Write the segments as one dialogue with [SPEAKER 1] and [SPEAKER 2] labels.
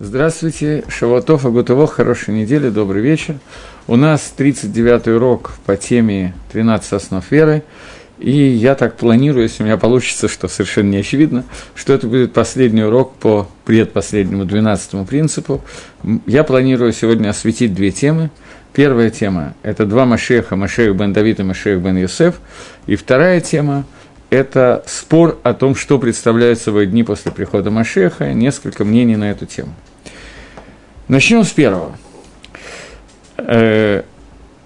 [SPEAKER 1] Здравствуйте, Шаватов, Агутово, хорошей недели, добрый вечер. У нас 39-й урок по теме «12 основ веры», и я так планирую, если у меня получится, что совершенно не очевидно, что это будет последний урок по предпоследнему 12 принципу. Я планирую сегодня осветить две темы. Первая тема – это два Машеха, Машех бен Давид и Машех бен Юсеф. И вторая тема – это спор о том, что представляют собой дни после прихода Машеха, несколько мнений на эту тему. Начнем с первого. Э,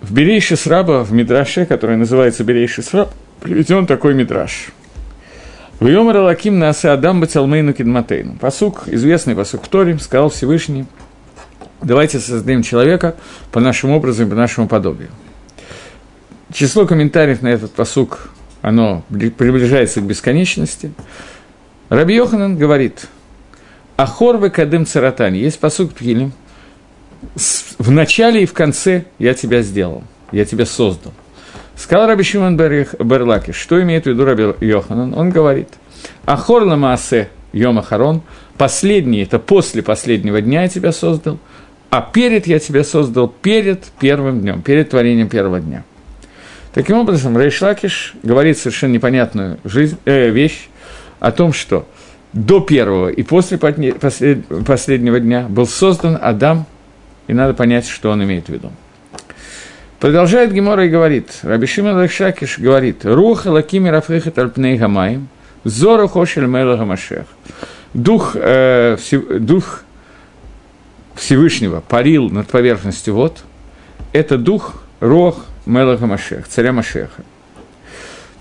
[SPEAKER 1] в Берейше Сраба, в Мидраше, который называется Берейше Сраб, приведен такой Мидраш. В Йомар Лаким Насе Адам Бацалмейну Кидматейну. Посук, известный посук Торе, сказал Всевышний, давайте создадим человека по нашему образу и по нашему подобию. Число комментариев на этот посук оно приближается к бесконечности. Раби Йоханан говорит, Ахор вы кадым царатань. Есть посук Пхилим. В начале и в конце я тебя сделал, я тебя создал. Сказал Раби Шимон Берлаки, что имеет в виду Раби Йоханан? Он говорит, Ахор ламаасе Йома Харон, последний, это после последнего дня я тебя создал, а перед я тебя создал перед первым днем, перед творением первого дня. Таким образом, Рейшлакиш говорит совершенно непонятную жизнь, э, вещь о том, что до первого и после послед, последнего дня был создан Адам, и надо понять, что он имеет в виду. Продолжает Гемора и говорит, Раби Шимон Рейшлакиш говорит, «Руха лакими рафрихат альпней гамаем, зору хошель мэлага машех». Дух, э, дух Всевышнего парил над поверхностью вод, это дух, рох, Мелаха Машех, царя Машеха.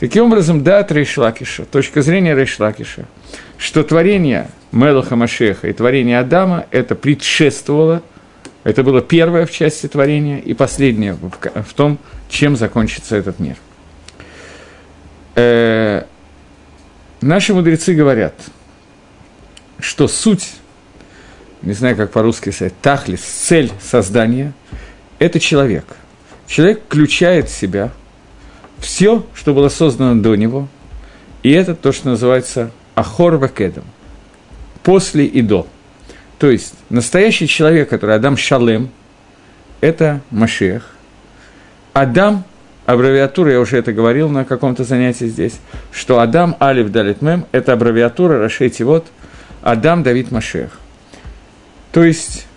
[SPEAKER 1] Таким образом, да, от Рейшлакиша, точка зрения Рейшлакиша, что творение Мелаха Машеха и творение Адама – это предшествовало, это было первое в части творения и последнее в, том, чем закончится этот мир. Э, наши мудрецы говорят, что суть, не знаю, как по-русски сказать, тахлис, цель создания – это человек – человек включает в себя все, что было создано до него, и это то, что называется ахор вакедом, после и до. То есть настоящий человек, который Адам Шалем, это Машех. Адам, аббревиатура, я уже это говорил на каком-то занятии здесь, что Адам Алиф Далит Мем – это аббревиатура Рашейти вот Адам Давид Машех. То есть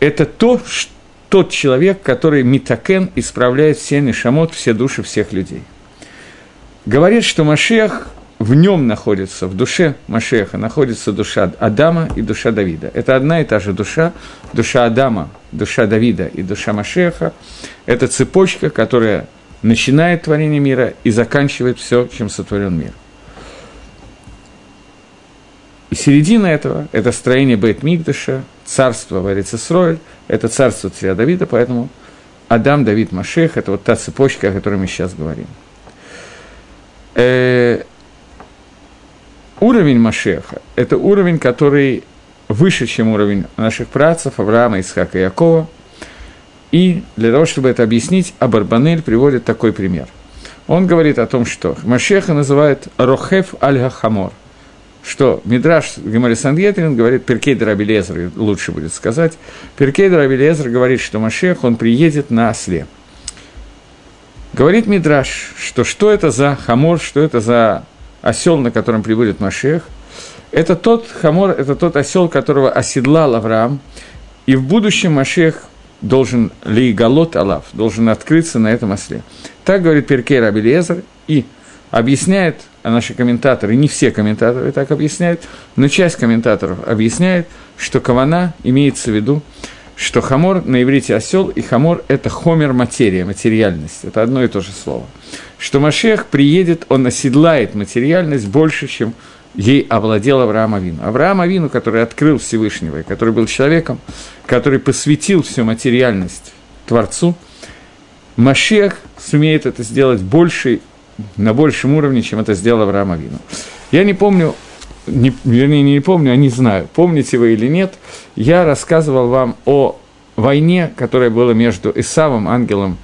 [SPEAKER 1] это то, что тот человек, который Митакен исправляет все нишамот, все души всех людей. Говорит, что Машех в нем находится, в душе Машеха находится душа Адама и душа Давида. Это одна и та же душа, душа Адама, душа Давида и душа Машеха. Это цепочка, которая начинает творение мира и заканчивает все, чем сотворен мир. И середина этого – это строение Бейт Мигдаша, царство Варицесройль, это царство царя Давида, поэтому Адам, Давид, Машех – это вот та цепочка, о которой мы сейчас говорим. Э, уровень Машеха – это уровень, который выше, чем уровень наших працев Авраама, Исхака и Якова. И для того, чтобы это объяснить, Абарбанель приводит такой пример. Он говорит о том, что Машеха называют Рохев аль-Хамор – что Мидраш Гемора Сангедрин говорит, Пиркей де-рабби Элиэзер, лучше будет сказать, Пиркей де-рабби Элиэзер говорит, что Машиах, он приедет на осле. Говорит Мидраш, что что это за хамор, что это за осел, на котором прибудет Машиах. Это тот хамор, это тот осел, которого оседлал Авраам, и в будущем Машиах должен, להיגלות עליו, должен открыться на этом осле. Так говорит Пиркей де-рабби Элиэзер, и объясняет, а наши комментаторы, не все комментаторы так объясняют, но часть комментаторов объясняет, что כוונה имеется в виду, что хамор на иврите осел, и хамор – это חומר материя, материальность. Это одно и то же слово. Что Машиах приедет, он оседлает материальность больше, чем ей овладел Авраам Авину. Авраам Авину, который открыл Всевышнего, и который был человеком, который посвятил всю материальность Творцу, Машех сумеет это сделать больше на большем уровне, чем это сделал Авраам Авину. Я не помню, не, вернее, не помню, а не знаю, помните вы или нет, я рассказывал вам о войне, которая была между Исавом, ангелом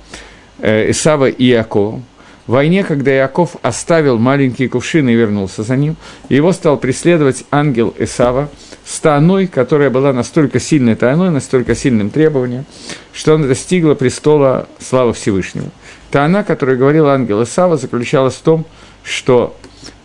[SPEAKER 1] э, Исава и Иаковом. Войне, когда Иаков оставил маленький кувшин и вернулся за ним, его стал преследовать ангел Исава, с Тааной, которая была настолько сильной Тааной, настолько сильным требованием, что она достигла престола славы Всевышнего. Таана, которую говорил ангел Исава, заключалась в том, что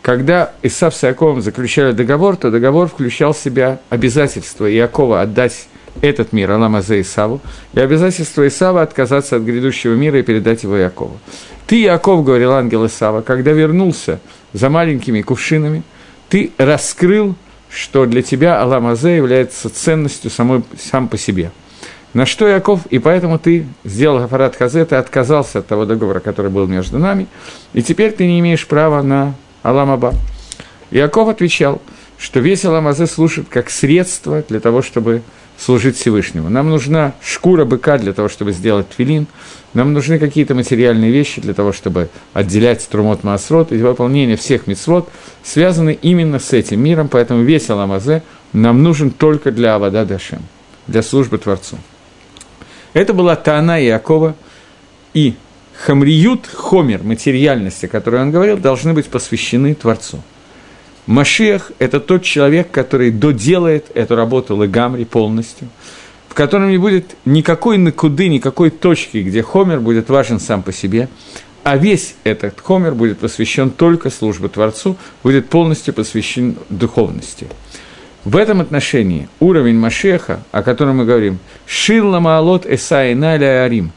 [SPEAKER 1] когда Исав с Иаковом заключали договор, то договор включал в себя обязательство Иакова отдать этот мир Аламазе Исаву, и обязательство Исава отказаться от грядущего мира и передать его Иакову. Ты, Иаков, говорил ангел Исава, когда вернулся за маленькими кувшинами, ты раскрыл что для тебя Аллам Азе является ценностью самой, сам по себе. На что Яков, и поэтому ты сделал аппарат Хазе, ты отказался от того договора, который был между нами, и теперь ты не имеешь права на Алам Аба. Яков отвечал, что весь Алам Азе служит как средство для того, чтобы служить Всевышнему. Нам нужна шкура быка для того, чтобы сделать твилин, нам нужны какие-то материальные вещи для того, чтобы отделять трумот маасрот, и выполнение всех мецвод связаны именно с этим миром, поэтому весь Аламазе нам нужен только для Авада Дашем, для службы Творцу. Это была Таана Иакова, и Хамриют, Хомер, материальности, о которой он говорил, должны быть посвящены Творцу. Машиах – это тот человек, который доделает эту работу Легамри полностью – в котором не будет никакой накуды, никакой точки, где Хомер будет важен сам по себе, а весь этот Хомер будет посвящен только службе Творцу, будет полностью посвящен духовности. В этом отношении уровень Машеха, о котором мы говорим, «Шилла Маалот Эсаина Арим»,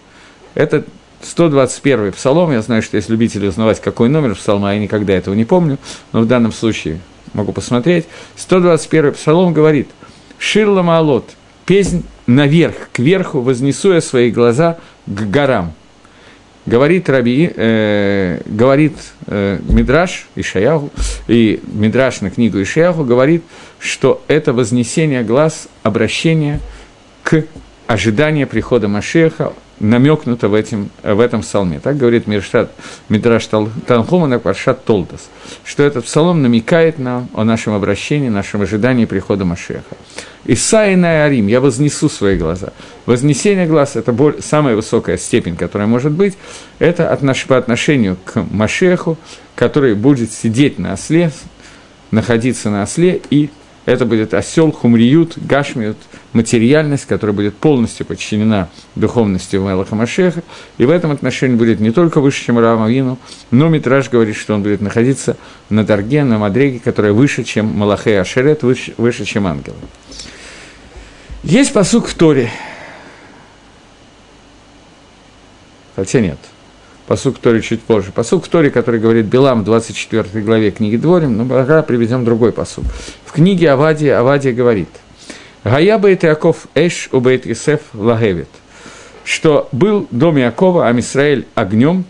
[SPEAKER 1] это 121-й псалом, я знаю, что есть любители узнавать, какой номер псалма, я никогда этого не помню, но в данном случае могу посмотреть. 121-й псалом говорит «Шилла Маалот», песнь наверх, кверху, вознесу я свои глаза к горам. Говорит Раби, э, говорит э, Мидраш Ишаяху, и Мидраш на книгу Ишаяху говорит, что это вознесение глаз, обращение к ожиданию прихода Машеха, намекнуто в, этим, в этом псалме. Так говорит Миршат, Мидраш Танхума на Паршат Толдас, что этот псалом намекает нам о нашем обращении, нашем ожидании прихода Машеха. Исаи на Арим, я вознесу свои глаза. Вознесение глаз – это боль, самая высокая степень, которая может быть. Это отнош, по отношению к Машеху, который будет сидеть на осле, находиться на осле и это будет осел, хумриют, гашмиют, материальность, которая будет полностью подчинена духовности Мелаха Машеха. И в этом отношении будет не только выше, чем Рамавину, но Митраж говорит, что он будет находиться на Дарге, на Мадреге, которая выше, чем Малахе Ашерет, выше, выше, чем ангелы. Есть посук в Торе. Хотя нет – посук Тори чуть позже. Посук Тори, который говорит Белам в 24 главе книги Дворим, но пока приведем другой посук. В книге Авадия Авадия говорит, «Гая бейт Яков эш у бейт Исеф лагевит», что был дом Якова, Амисраэль огнем,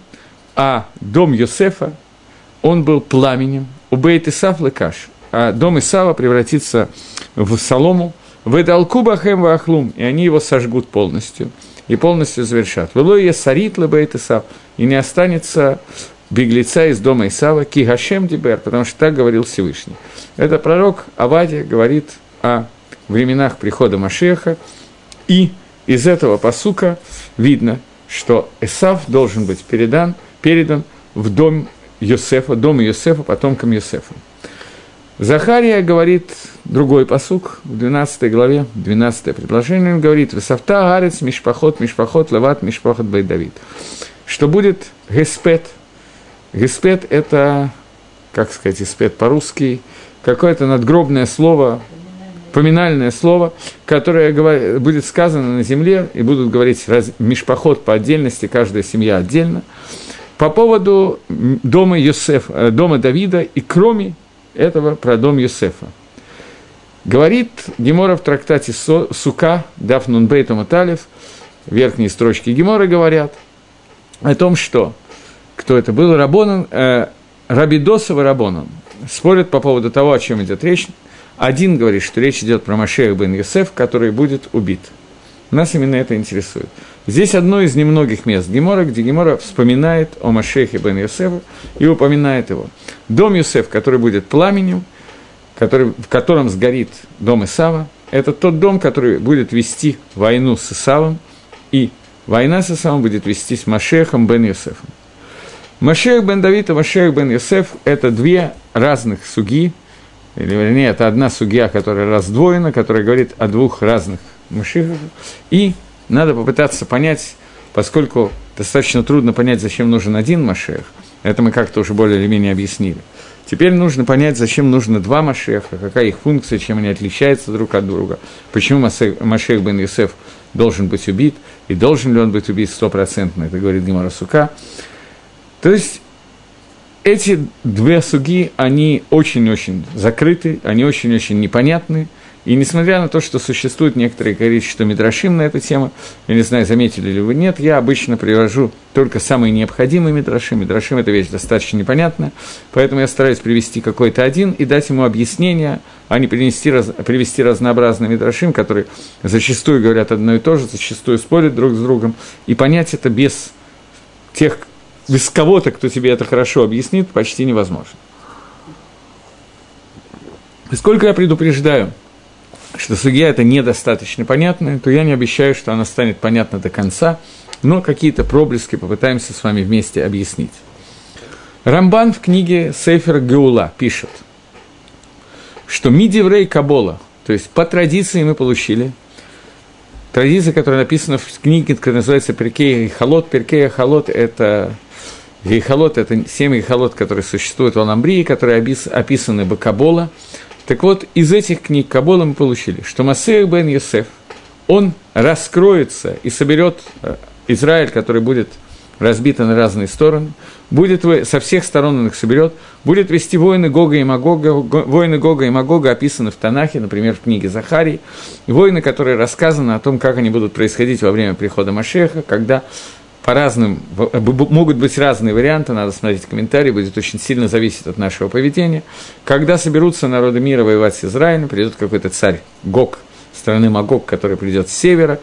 [SPEAKER 1] а дом Йосефа, он был пламенем, у бейт Исаф лекаш, а дом Исава превратится в солому, в Эдалкуба Хэм Вахлум, и они его сожгут полностью – и полностью завершат. Велое сарит лебейт Исав, и не останется беглеца из дома Исава, ки Гашем Дибер, потому что так говорил Всевышний. Это пророк Авадия говорит о временах прихода Машеха, и из этого посука видно, что Исав должен быть передан, передан в дом Йосефа, дом Йосефа, потомкам Йосефа. Захария говорит другой посук в 12 главе, 12 предложение, он говорит, «Весавта арец мишпахот, мишпахот, леват, мишпахот Давид, что будет геспет. Геспет – это, как сказать, геспет по-русски, какое-то надгробное слово, поминальное слово, которое будет сказано на земле, и будут говорить раз, мишпахот по отдельности, каждая семья отдельно, по поводу дома, Йосеф, э, дома Давида и кроме этого про дом Юсефа. Говорит Гемора в трактате Сука, Дафнун Бейтом Аталев, верхние строчки Гемора говорят о том, что кто это был, Рабонан, э, Рабидосов и Рабонан, спорят по поводу того, о чем идет речь. Один говорит, что речь идет про Машех бен Юсеф, который будет убит. Нас именно это интересует. Здесь одно из немногих мест Гемора, где Гемора вспоминает о Машехе бен Йосефу и упоминает его. Дом Йосеф, который будет пламенем, который, в котором сгорит дом Исава, это тот дом, который будет вести войну с Исавом, и война с Исавом будет вести с Машехом бен Йосефом. Машех бен Давид и Машех бен Йосеф – это две разных суги, или вернее, это одна судья, которая раздвоена, которая говорит о двух разных Машихах, и надо попытаться понять, поскольку достаточно трудно понять, зачем нужен один Машех, это мы как-то уже более или менее объяснили. Теперь нужно понять, зачем нужно два Машеха, какая их функция, чем они отличаются друг от друга, почему Машех бен Юсеф должен быть убит, и должен ли он быть убит стопроцентно, это говорит Гимара Сука. То есть эти две суги, они очень-очень закрыты, они очень-очень непонятны, и несмотря на то, что существует некоторое количество мидрашим на эту тему, я не знаю, заметили ли вы, нет, я обычно привожу только самые необходимые мидрашим. Мидрашим – это вещь достаточно непонятная, поэтому я стараюсь привести какой-то один и дать ему объяснение, а не принести, раз, привести разнообразные мидрашим, которые зачастую говорят одно и то же, зачастую спорят друг с другом, и понять это без тех, без кого-то, кто тебе это хорошо объяснит, почти невозможно. Сколько я предупреждаю – что судья это недостаточно понятно, то я не обещаю, что она станет понятна до конца, но какие-то проблески попытаемся с вами вместе объяснить. Рамбан в книге Сейфер Геула пишет, что Мидиврей Кабола, то есть по традиции мы получили, традиция, которая написана в книге, которая называется Перкея и Халот. Перкея и Халот – это Гейхалот – это семь гейхалот, которые существуют в Аламбрии, которые описаны Бакабола. Так вот, из этих книг Кабола мы получили, что Масех бен Йосеф, он раскроется и соберет э, Израиль, который будет разбит на разные стороны, будет со всех сторон он их соберет, будет вести войны Гога и Магога, войны Гога и Магога описаны в Танахе, например, в книге Захарии, войны, которые рассказаны о том, как они будут происходить во время прихода Машеха, когда по разным, могут быть разные варианты, надо смотреть комментарии, будет очень сильно зависеть от нашего поведения. Когда соберутся народы мира воевать с Израилем, придет какой-то царь Гог, страны Магог, который придет с севера.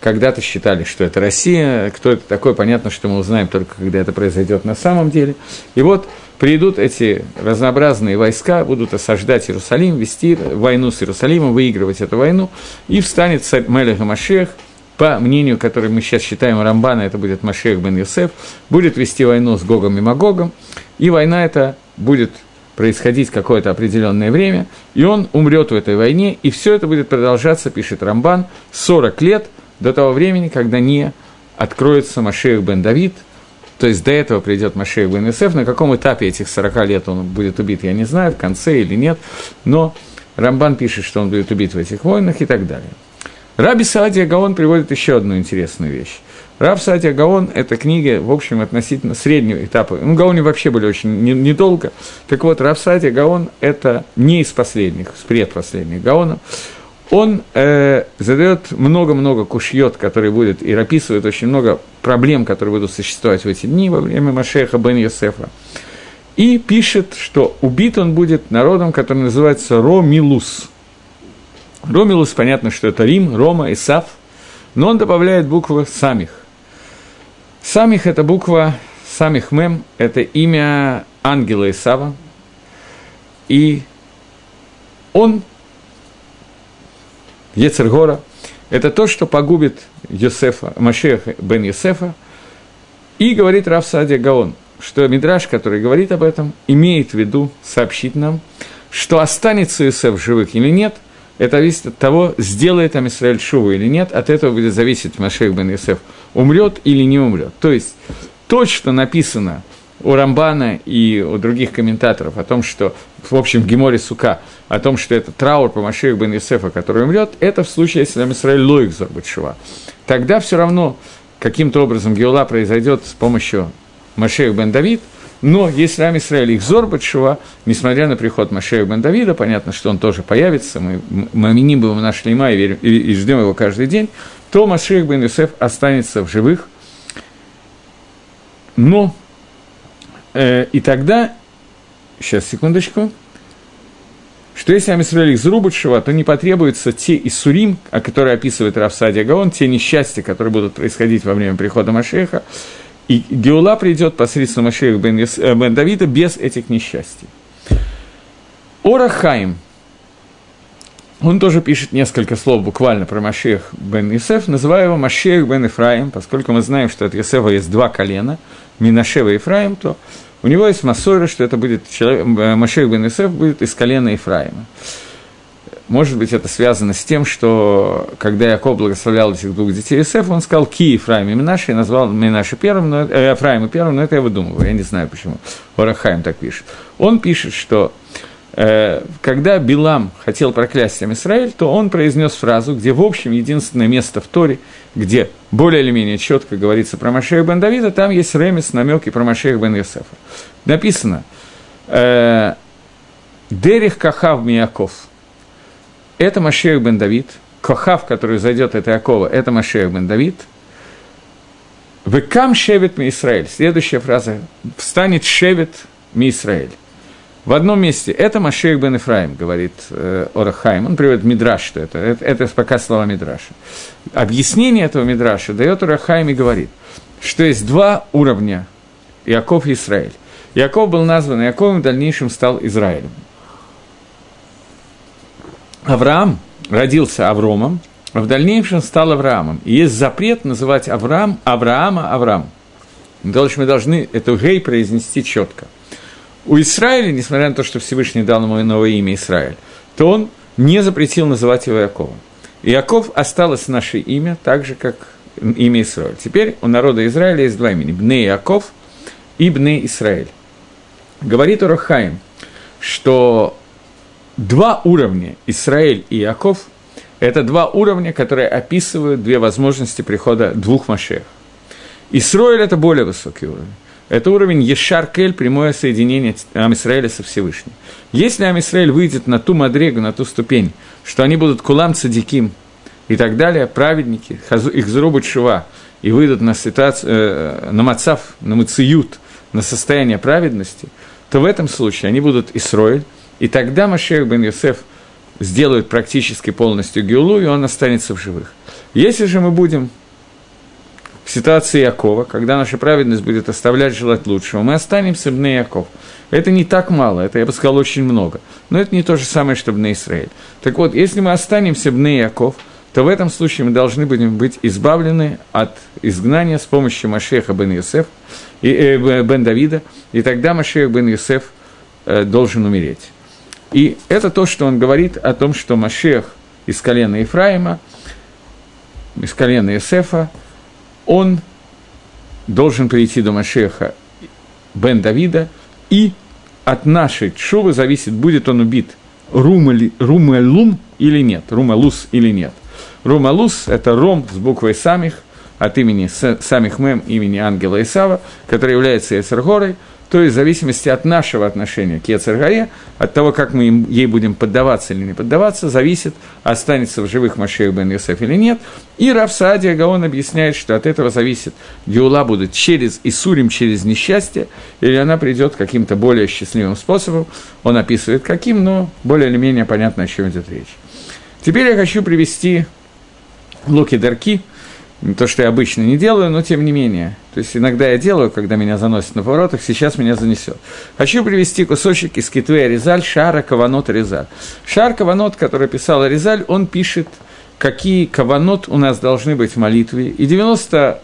[SPEAKER 1] Когда-то считали, что это Россия, кто это такой, понятно, что мы узнаем только, когда это произойдет на самом деле. И вот придут эти разнообразные войска, будут осаждать Иерусалим, вести войну с Иерусалимом, выигрывать эту войну, и встанет царь Мелех Машех, по мнению, которое мы сейчас считаем Рамбана, это будет Машех бен Юсеф, будет вести войну с Гогом и Магогом, и война эта будет происходить какое-то определенное время, и он умрет в этой войне, и все это будет продолжаться, пишет Рамбан, 40 лет до того времени, когда не откроется Машех бен Давид, то есть до этого придет Машех бен Юсеф, на каком этапе этих 40 лет он будет убит, я не знаю, в конце или нет, но Рамбан пишет, что он будет убит в этих войнах и так далее. Раби Саадия Гаон приводит еще одну интересную вещь. Раб Саадия Гаон – это книга, в общем, относительно среднего этапа. Ну, Гаоне вообще были очень недолго. Так вот, Раб Саадия Гаон – это не из последних, из предпоследних Гаонов. Он э, задает много-много кушьет, которые будет, и описывает очень много проблем, которые будут существовать в эти дни во время Машеха бен Йосефа. И пишет, что убит он будет народом, который называется Ромилус – Ромилус, понятно, что это Рим, Рома, Исав, но он добавляет буквы самих. Самих – это буква самих мем, это имя ангела Исава, и он, Ецергора, это то, что погубит Йосефа, Машеха бен Йосефа, и говорит Раф Садия Гаон, что Мидраш, который говорит об этом, имеет в виду сообщить нам, что останется Йосеф живых или нет – это зависит от того, сделает там Исраиль Шуву или нет, от этого будет зависеть Машех бен Йосеф, умрет или не умрет. То есть, то, что написано у Рамбана и у других комментаторов о том, что, в общем, Геморе Сука, о том, что это траур по Машех бен Йосефа, который умрет, это в случае, если там Исраиль Лоик Зорбатшива. Тогда все равно каким-то образом Геула произойдет с помощью Машех бен Давид – но если Ам Исраиль их зор Батшува, несмотря на приход Машея бен Давида, понятно, что он тоже появится, мы, аминим его наш лима и, верим, и, и ждем его каждый день, то Машех бен Юсеф останется в живых. Но, э, и тогда, сейчас, секундочку, что если Амисраэль их зарубат то не потребуются те Исурим, о которых описывает Рафсадия Гаон, те несчастья, которые будут происходить во время прихода Машеха, и Геула придет посредством Машеха бен, э, бен Давида без этих несчастий. Орахаим. Он тоже пишет несколько слов буквально про Машех бен Исеф, называя его Машех бен Ифраим, поскольку мы знаем, что от Исефа есть два колена, Минашева и Ифраим, то У него есть Масойра, что это будет человек, э, Машех бен Исеф будет из колена Ефраима. Может быть, это связано с тем, что когда Яков благословлял этих двух детей Исефа, он сказал «Ки Ефраим и Минаши», и назвал Минаши первым, но, э, Ефраима первым, но это я выдумываю, я не знаю почему. Орахайм так пишет. Он пишет, что э, когда Билам хотел проклясть Израиль, то он произнес фразу, где, в общем, единственное место в Торе, где более или менее четко говорится про Машех бен Давида, там есть ремес, намеки про Машех бен Йосефа. Написано э, «Дерих Кахав Мияков» – это Машех бен Давид, Кохав, который зайдет от Иакова, это Машех бен Давид. Векам шевет ми Израиль. Следующая фраза. Встанет шевет ми Израиль. В одном месте это Машех бен Ифраим, говорит э, Орахайм. Он приводит Мидраш, что это, это, это пока слова Мидраша. Объяснение этого Мидраша дает Орахайм и говорит, что есть два уровня Иаков и Израиль. Иаков был назван Иаковом, в дальнейшем стал Израилем. Авраам родился Авромом, а в дальнейшем стал Авраамом. И есть запрет называть Авраам Авраама Авраам. То мы должны эту гей произнести четко. У Израиля, несмотря на то, что Всевышний дал ему новое имя Израиль, то он не запретил называть его Яковом. Яков осталось наше имя, так же, как имя Израиль. Теперь у народа Израиля есть два имени – Бне Яков и Бне Израиль. Говорит Урахаим, что два уровня, Израиль и Яков, это два уровня, которые описывают две возможности прихода двух Машех. Исроиль – это более высокий уровень. Это уровень Ешар-Кель, прямое соединение Амисраэля со Всевышним. Если Амисраэль выйдет на ту мадрегу, на ту ступень, что они будут кулам цадиким и так далее, праведники, их зарубят шува, и выйдут на, ситуацию, э, на мацав, на мациют, на состояние праведности, то в этом случае они будут Исроиль, и тогда Машех бен Йосеф сделает практически полностью Геулу, и он останется в живых. Если же мы будем в ситуации Якова, когда наша праведность будет оставлять желать лучшего, мы останемся в Яков. Это не так мало, это, я бы сказал, очень много. Но это не то же самое, что Бне Израиль. Так вот, если мы останемся Бне Яков, то в этом случае мы должны будем быть избавлены от изгнания с помощью Машеха бен Йосеф, и, э, бен Давида, и тогда Машех бен Йосеф э, должен умереть. И это то, что он говорит о том, что Машех из колена Ефраима, из колена Есефа, он должен прийти до Машеха бен Давида, и от нашей чувы зависит, будет он убит Румалум или нет, Румалус или нет. Румалус – это Ром с буквой Самих, от имени Самих Мем, имени ангела Исава, который является Эсергорой, то есть в зависимости от нашего отношения к Ецергаре, от того, как мы им, ей будем поддаваться или не поддаваться, зависит, останется в живых Машех бен Йосеф или нет. И Раф Саадия Гаон объясняет, что от этого зависит, Геула будет через Исурим, через несчастье, или она придет каким-то более счастливым способом. Он описывает каким, но более или менее понятно, о чем идет речь. Теперь я хочу привести Луки Дарки – то, что я обычно не делаю, но тем не менее. То есть иногда я делаю, когда меня заносят на поворотах, сейчас меня занесет. Хочу привести кусочек из Китвея Резаль, Шара Каванот Резаль. Шар Каванот, который писал Резаль, он пишет, какие каванот у нас должны быть в молитве. И 90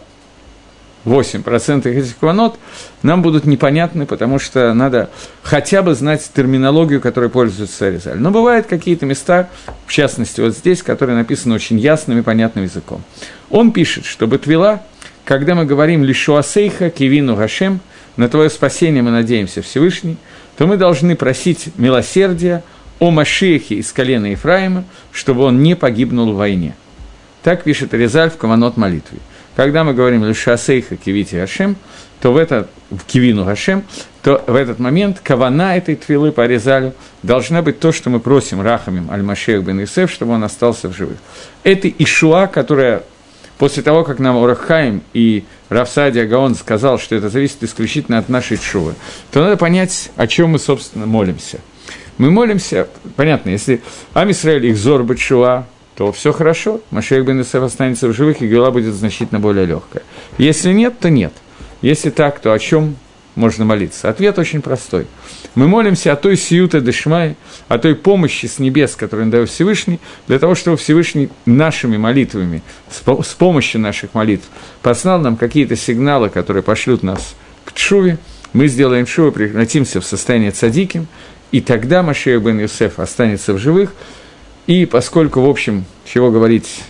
[SPEAKER 1] 8% этих кванот нам будут непонятны, потому что надо хотя бы знать терминологию, которой пользуется Аризаль. Но бывают какие-то места, в частности вот здесь, которые написаны очень ясным и понятным языком. Он пишет, что Батвила, когда мы говорим «Лишуасейха кивину Гашем», на твое спасение мы надеемся Всевышний, то мы должны просить милосердия о Машехе из колена Ефраима, чтобы он не погибнул в войне. Так пишет Резаль в Каванот молитве. Когда мы говорим «Лешасейха кивити Гашем», то в этот, в кивину Гашем, то в этот момент кавана этой твилы по Резалю должна быть то, что мы просим Рахамим Аль-Машех бен Исеф, чтобы он остался в живых. Это Ишуа, которая после того, как нам Урахаим и Рафсадия Гаон сказал, что это зависит исключительно от нашей чувы, то надо понять, о чем мы, собственно, молимся. Мы молимся, понятно, если Амисраэль их зор Бачуа, то все хорошо, Машех бен Исеф останется в живых, и Гела будет значительно более легкая. Если нет, то нет. Если так, то о чем можно молиться? Ответ очень простой. Мы молимся о той сиюте дешмай, о той помощи с небес, которую дает Всевышний, для того, чтобы Всевышний нашими молитвами, с помощью наших молитв, послал нам какие-то сигналы, которые пошлют нас к Чуве, мы сделаем шоу, превратимся в состояние цадиким, и тогда Машея бен Юсеф останется в живых, и поскольку, в общем, чего говорить,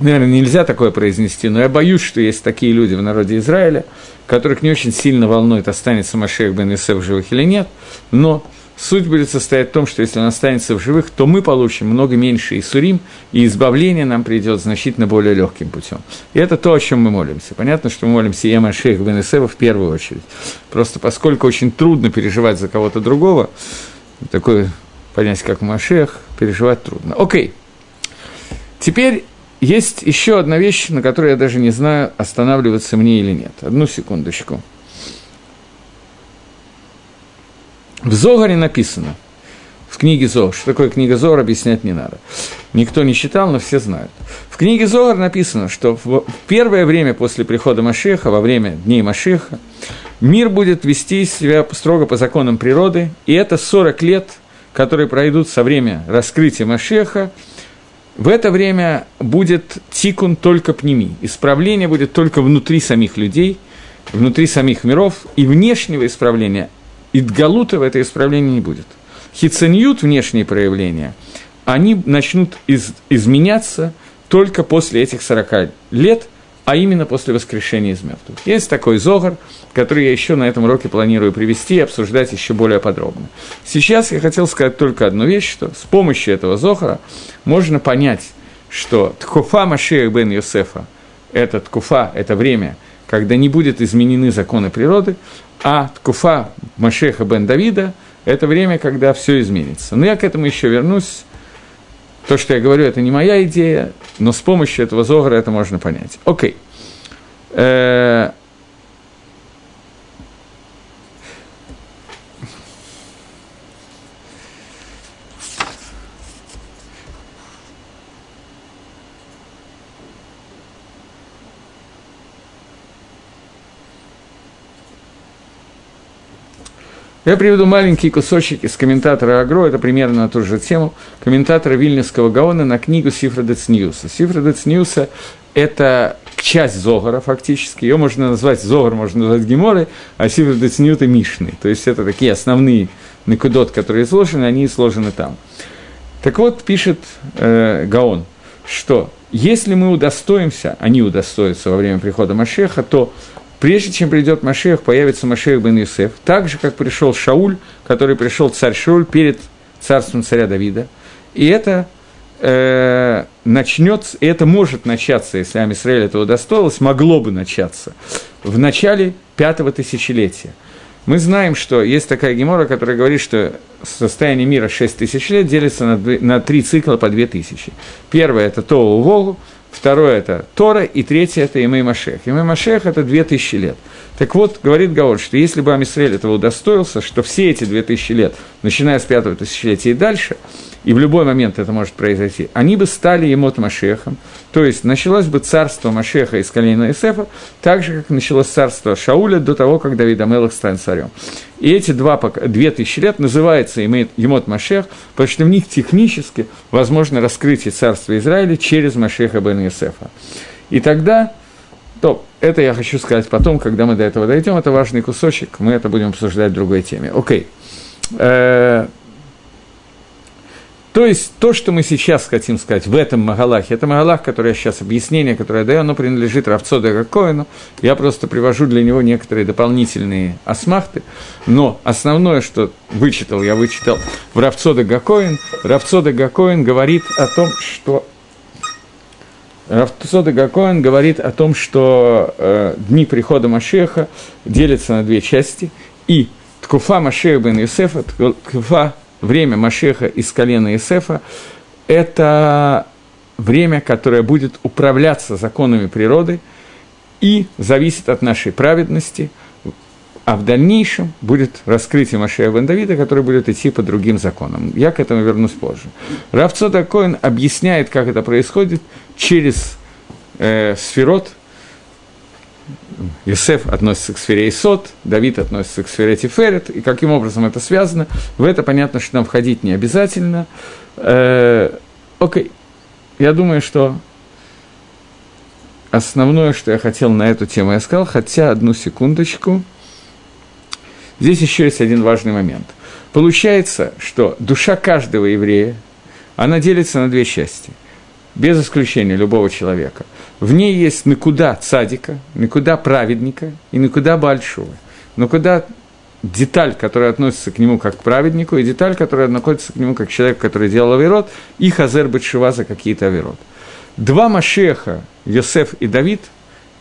[SPEAKER 1] наверное, нельзя такое произнести, но я боюсь, что есть такие люди в народе Израиля, которых не очень сильно волнует, останется Машех бен Юсеф в живых или нет, но Суть будет состоять в том, что если он останется в живых, то мы получим много меньше Исурим, и избавление нам придет значительно более легким путем. И это то, о чем мы молимся. Понятно, что мы молимся Ема Шейх Бенесева в первую очередь. Просто поскольку очень трудно переживать за кого-то другого, такое понять, как Машех, переживать трудно. Окей. Теперь есть еще одна вещь, на которой я даже не знаю, останавливаться мне или нет. Одну секундочку. В Зогаре написано, в книге Зор, что такое книга Зор, объяснять не надо. Никто не читал, но все знают. В книге Зогар написано, что в первое время после прихода Машеха, во время дней Машеха, мир будет вести себя строго по законам природы, и это 40 лет, которые пройдут со времени раскрытия Машеха, в это время будет тикун только пними, исправление будет только внутри самих людей, внутри самих миров, и внешнего исправления Идгалута в это исправление не будет. Хиценьют, внешние проявления, они начнут из, изменяться только после этих 40 лет, а именно после воскрешения из мертвых. Есть такой зогар, который я еще на этом уроке планирую привести и обсуждать еще более подробно. Сейчас я хотел сказать только одну вещь, что с помощью этого зохара можно понять, что Ткуфа Машех бен Йосефа – это Ткуфа, это время, когда не будет изменены законы природы, а Ткуфа Машеха бен Давида – это время, когда все изменится. Но я к этому еще вернусь. То, что я говорю, это не моя идея, но с помощью этого зогара это можно понять. Окей. Э, Я приведу маленький кусочек из комментатора Агро, это примерно на ту же тему, комментатора Вильнюсского Гаона на книгу Сифра Децниуса. Сифра Децниуса – это часть Зогара фактически, ее можно назвать, Зогар можно назвать Геморой, а Сифра Децниута – Мишной. То есть это такие основные накудот, которые изложены, они сложены там. Так вот, пишет э, Гаон, что если мы удостоимся, они удостоятся во время прихода Машеха, то Прежде чем придет Машех, появится Машех бен Юсеф, так же, как пришел Шауль, который пришел царь Шауль перед царством царя Давида. И это э, начнется, это может начаться, если Амисраэль этого удостоилось, могло бы начаться в начале пятого тысячелетия. Мы знаем, что есть такая гемора, которая говорит, что состояние мира 6 тысяч лет делится на, на три цикла по 2 тысячи. Первое – это Тоу Вогу, второе – это Тора, и третье – это Имей Машех. Имей Машех – это две тысячи лет. Так вот, говорит Гаон, что если бы Амисраэль этого удостоился, что все эти две тысячи лет, начиная с пятого тысячелетия и дальше, и в любой момент это может произойти, они бы стали Емот Машехом, то есть началось бы царство Машеха из колена Исефа, так же, как началось царство Шауля до того, как Давид Амелах станет царем. И эти два, две тысячи лет называется Емот Машех, потому что в них технически возможно раскрытие царства Израиля через Машеха бен Исефа. И тогда то это я хочу сказать потом, когда мы до этого дойдем. Это важный кусочек, мы это будем обсуждать в другой теме. Окей. Э, то есть то, что мы сейчас хотим сказать в этом Магалахе, это Магалах, который я сейчас, объяснение, которое я даю, оно принадлежит Равцо Коину. Я просто привожу для него некоторые дополнительные осмахты. Но основное, что вычитал, я вычитал в Равцо Коин. Равцо Коин говорит о том, что Рафтусода Гакоин говорит о том, что э, дни прихода Машеха делятся на две части, и Ткуфа Машеха бен Юсефа, Ткуфа, время Машеха из колена Юсефа, это время, которое будет управляться законами природы и зависит от нашей праведности, а в дальнейшем будет раскрытие Машея бен Давида, который будет идти по другим законам. Я к этому вернусь позже. Равцода Коин объясняет, как это происходит – через э, сферот, Юсеф относится к сфере Исот, Давид относится к сфере Тиферет, и каким образом это связано, в это понятно, что нам входить не обязательно. Э, окей, я думаю, что основное, что я хотел на эту тему, я сказал, хотя одну секундочку. Здесь еще есть один важный момент. Получается, что душа каждого еврея, она делится на две части, без исключения любого человека. В ней есть никуда цадика, никуда праведника и никуда большого. Никуда деталь, которая относится к нему как к праведнику, и деталь, которая относится к нему как человек, который делал авирот, и хазер бетшива за какие-то авирот. Два Машеха, Йосеф и Давид,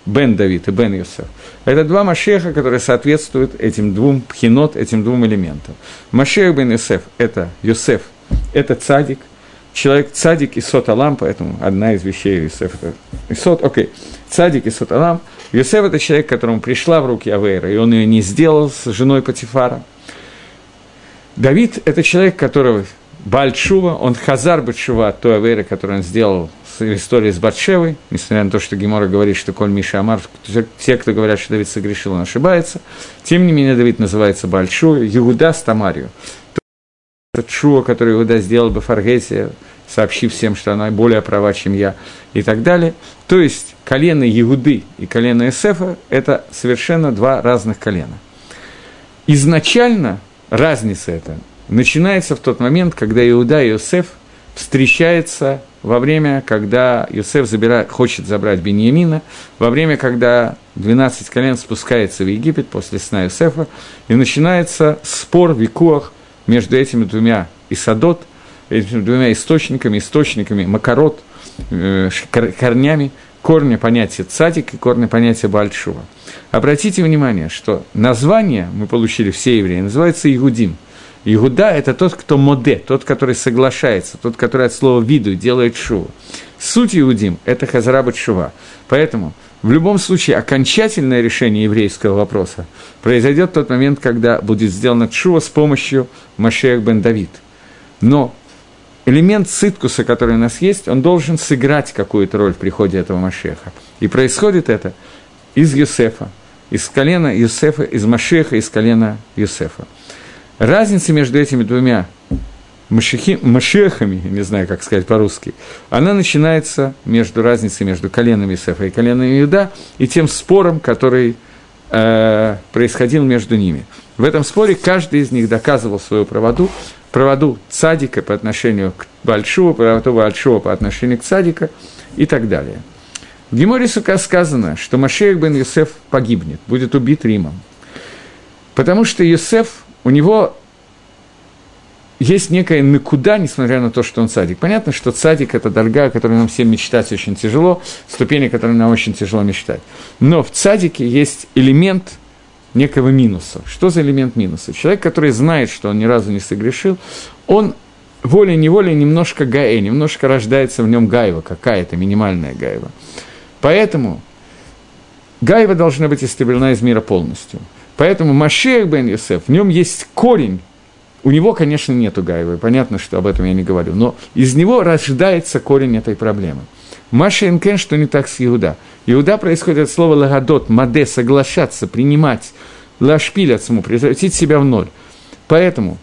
[SPEAKER 1] Бен Давид и Бен Йосеф, это два Машеха, которые соответствуют этим двум пхинот, этим двум элементам. Машех Бен Йосеф – это Йосеф, это цадик, человек цадик и сот алам, поэтому одна из вещей Йосеф – это сот, окей, цадик и сот алам. Йосеф – это человек, которому пришла в руки Авейра, и он ее не сделал с женой Патифара. Давид – это человек, которого Бальчува, он хазар Бальчува, той Авейры, которую он сделал истории с Батшевой, несмотря на то, что Гемора говорит, что Коль Миша Амар, те, кто говорят, что Давид согрешил, он ошибается. Тем не менее, Давид называется Большой, Иуда с Тамарью. Тот Шуа, который Иуда сделал бы Фаргете, сообщив всем, что она более права, чем я, и так далее. То есть, колено Иуды и колено Эсефа – это совершенно два разных колена. Изначально разница эта начинается в тот момент, когда Иуда и Иосиф встречаются во время, когда Юсеф забирает, хочет забрать Беньямина, во время, когда 12 колен спускается в Египет после сна Юсефа, и начинается спор, викуах между этими двумя Исадот, этими двумя источниками, источниками Макарот, э, корнями, корня понятия цадик и корня понятия Бальшува. Обратите внимание, что название мы получили все евреи, называется Игудим – Иуда – это тот, кто моде, тот, который соглашается, тот, который от слова виду делает шуву. Суть Иудим – это хазраба шува. Поэтому в любом случае окончательное решение еврейского вопроса произойдет в тот момент, когда будет сделана шува с помощью Машех бен Давид. Но элемент циткуса, который у нас есть, он должен сыграть какую-то роль в приходе этого Машеха. И происходит это из Юсефа, из колена Юсефа, из Машеха, из колена Юсефа. Разница между этими двумя машехами, не знаю, как сказать по-русски, она начинается между разницей между коленами Исефа и коленами Иуда и тем спором, который э, происходил между ними. В этом споре каждый из них доказывал свою правоту, правоту цадика по отношению к Большого, правоту Большого по отношению к цадика и так далее. В Геморе Сука сказано, что Машех бен Юсеф погибнет, будет убит Римом. Потому что Юсеф у него есть некая накуда, несмотря на то, что он садик. Понятно, что садик – это дорога, о которой нам всем мечтать очень тяжело, ступени, которые нам очень тяжело мечтать. Но в садике есть элемент некого минуса. Что за элемент минуса? Человек, который знает, что он ни разу не согрешил, он волей-неволей немножко гаэ, немножко рождается в нем гаева, какая-то минимальная гаева. Поэтому гаева должна быть истреблена из мира полностью – Поэтому Машех бен Йосеф, в нем есть корень. У него, конечно, нету Гаева, понятно, что об этом я не говорю, но из него рождается корень этой проблемы. Маша Энкен, что не так с Иуда. Иуда происходит от слова лагадот, маде, соглашаться, принимать, лашпиль от саму, превратить себя в ноль. Поэтому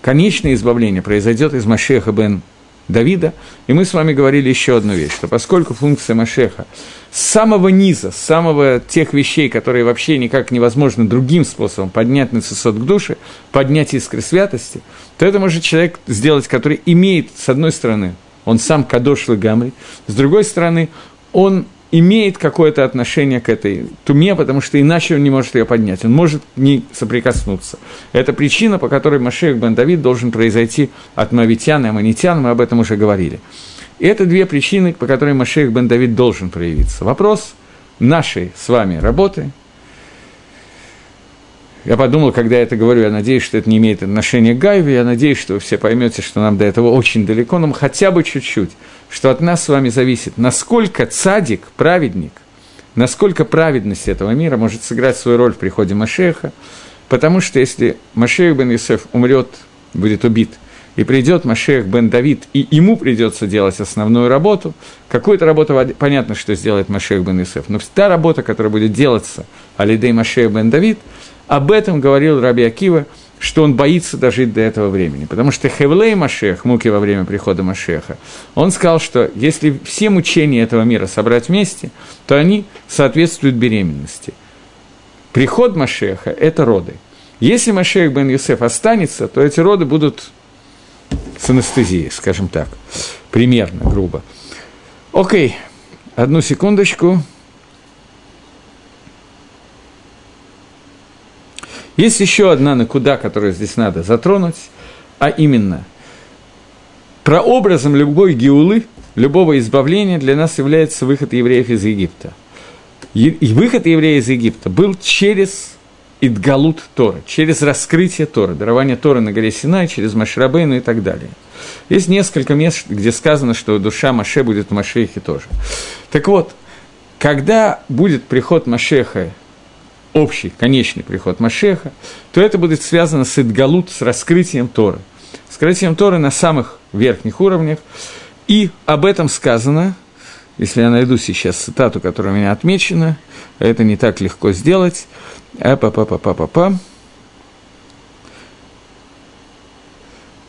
[SPEAKER 1] конечное избавление произойдет из Машеха бен Давида. И мы с вами говорили еще одну вещь, что поскольку функция Машеха с самого низа, с самого тех вещей, которые вообще никак невозможно другим способом поднять на сосуд к душе, поднять искры святости, то это может человек сделать, который имеет, с одной стороны, он сам кадош гамри, с другой стороны, он имеет какое-то отношение к этой туме, потому что иначе он не может ее поднять, он может не соприкоснуться. Это причина, по которой Машех бен Давид должен произойти от Мавитян и Аманитян, мы об этом уже говорили. И это две причины, по которым Машех бен Давид должен проявиться. Вопрос нашей с вами работы. Я подумал, когда я это говорю, я надеюсь, что это не имеет отношения к Гайве, я надеюсь, что вы все поймете, что нам до этого очень далеко, но хотя бы чуть-чуть – что от нас с вами зависит, насколько цадик, праведник, насколько праведность этого мира может сыграть свою роль в приходе Машеха, потому что если Машех бен Юсеф умрет, будет убит, и придет Машех бен Давид, и ему придется делать основную работу, какую-то работу, понятно, что сделает Машех бен Юсеф, но та работа, которая будет делаться Алидей Машех бен Давид, об этом говорил Раби Акива, что он боится дожить до этого времени. Потому что Хевлей Машех, муки во время прихода Машеха, он сказал, что если все мучения этого мира собрать вместе, то они соответствуют беременности. Приход Машеха – это роды. Если Машех бен Юсеф останется, то эти роды будут с анестезией, скажем так, примерно, грубо. Окей, одну секундочку. Есть еще одна накуда, которую здесь надо затронуть, а именно прообразом любой геулы, любого избавления для нас является выход евреев из Египта. И выход евреев из Египта был через Идгалут Тора, через раскрытие Тора, дарование Тора на горе Синай, через Машрабейну и так далее. Есть несколько мест, где сказано, что душа Маше будет в Машехе тоже. Так вот, когда будет приход Машеха общий, конечный приход Машеха, то это будет связано с Идгалут, с раскрытием Торы. С раскрытием Торы на самых верхних уровнях. И об этом сказано, если я найду сейчас цитату, которая у меня отмечена, это не так легко сделать. А па па па па па па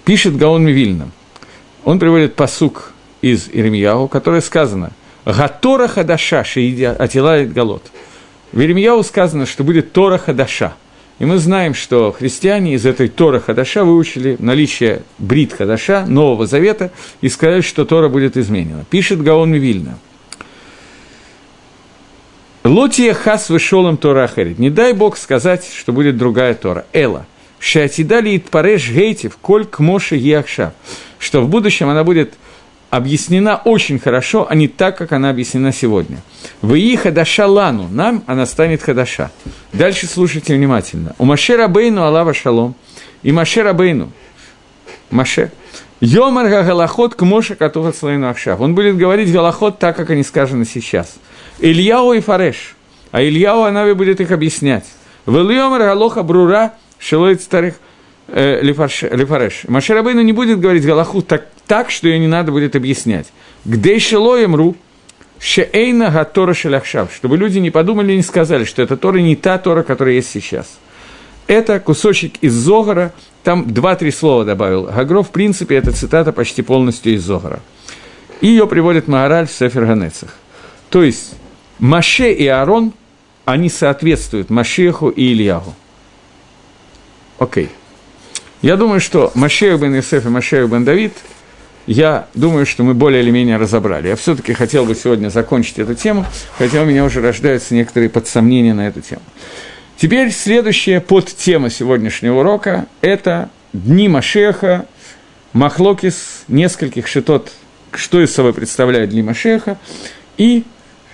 [SPEAKER 1] Пишет Гаон Мивильна. Он приводит посук из Иремьяу, которое сказано «Гатора хадаша шиидя атилает галот». В Иеремьяу сказано, что будет Тора Хадаша. И мы знаем, что христиане из этой Тора Хадаша выучили наличие Брит Хадаша, Нового Завета, и сказали, что Тора будет изменена. Пишет Гаон Мивильна. Лотия хас вышел им Тора Ахерит. Не дай Бог сказать, что будет другая Тора. Эла. Шатидали Итпареш Гейтив, Коль к Моше Яхша. Что в будущем она будет объяснена очень хорошо, а не так, как она объяснена сегодня. В ии хадаша лану, нам она станет хадаша. Дальше слушайте внимательно. У Маше Рабейну Аллава Шалом, и Маше Рабейну, Маше, Йомар Галахот к Моше Катуха Слайну Ахшав. Он будет говорить Галахот так, как они сказаны сейчас. Ильяу и Фареш. А Ильяу Анави будет их объяснять. Вильямар Галоха Брура Шилоит Старых э, Лифареш. Маширабейну не будет говорить Галаху так, так, что ее не надо будет объяснять. Где Ру, Шеэйна Гатора Шеляхшав, чтобы люди не подумали и не сказали, что это Тора не та Тора, которая есть сейчас. Это кусочек из Зогара, там два-три слова добавил. Гагро, в принципе, эта цитата почти полностью из Зогара. И ее приводит Маораль в Сефер Ганецах. То есть, Маше и Аарон, они соответствуют Машеху и Ильягу. Окей. Okay. Я думаю, что Машех бен Исеф и Машех бен Давид, я думаю, что мы более или менее разобрали. Я все-таки хотел бы сегодня закончить эту тему, хотя у меня уже рождаются некоторые подсомнения на эту тему. Теперь следующая подтема сегодняшнего урока – это Дни Машеха, Махлокис, нескольких шитот, что из собой представляет Дни Машеха, и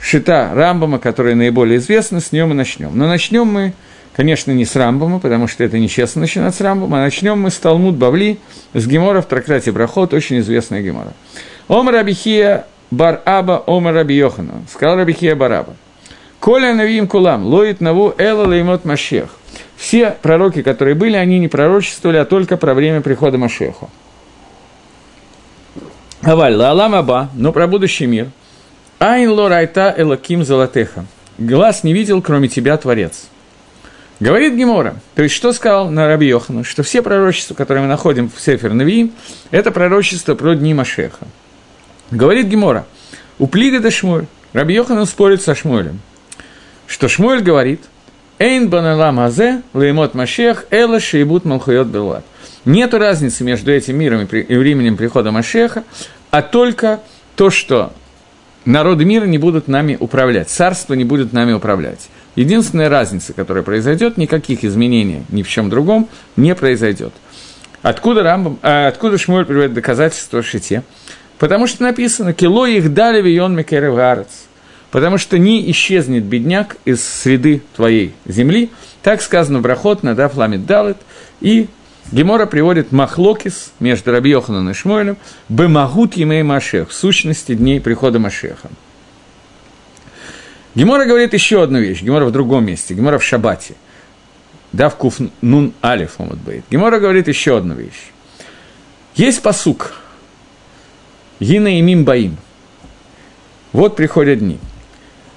[SPEAKER 1] шита Рамбама, которая наиболее известна, с нее мы начнем. Но начнем мы Конечно, не с Рамбома, потому что это нечестно начинать с Рамбома. А начнем мы с Талмуд Бавли, с Гемора в трактате Брахот, очень известная Гемора. Омар Абихия Бар Аба Омар Раби Йохана. Сказал Рабихия Бараба. Коля навим кулам, лоит наву эла леймот машех. Все пророки, которые были, они не пророчествовали, а только про время прихода Машеху. Аваль, лалам аба, но про будущий мир. Айн лорайта элаким золотеха. Глаз не видел, кроме тебя, Творец. Говорит Гемора, то есть что сказал на Раби Йохану, что все пророчества, которые мы находим в Сефер Навиим, это пророчество про дни Машеха. Говорит Гемора, у Плига до Шмуэль, Раби Йохану спорит со Шмуэлем, что Шмуэль говорит, Эйн баналам азе, леймот Машех, эла шейбут малхуйот белат. Нету разницы между этим миром и временем прихода Машеха, а только то, что народы мира не будут нами управлять, царство не будет нами управлять. Единственная разница, которая произойдет, никаких изменений ни в чем другом не произойдет. Откуда, Рамбам, а, откуда Шмуэль приводит доказательства Шите? Потому что написано «Кило их дали вион мекерев Потому что не исчезнет бедняк из среды твоей земли. Так сказано в Брахот, Надав Ламит Далет. И Гемора приводит Махлокис между Раби Йоханом и Шмуэлем «Бемагут емей Машех» в сущности дней прихода Машеха. Гемора говорит еще одну вещь, Гемора в другом месте, Гемора в Шабате. Да, в Куф Нун Алиф будет. Гемора говорит еще одну вещь. Есть посук. Гина и Мим Баим. Вот приходят дни.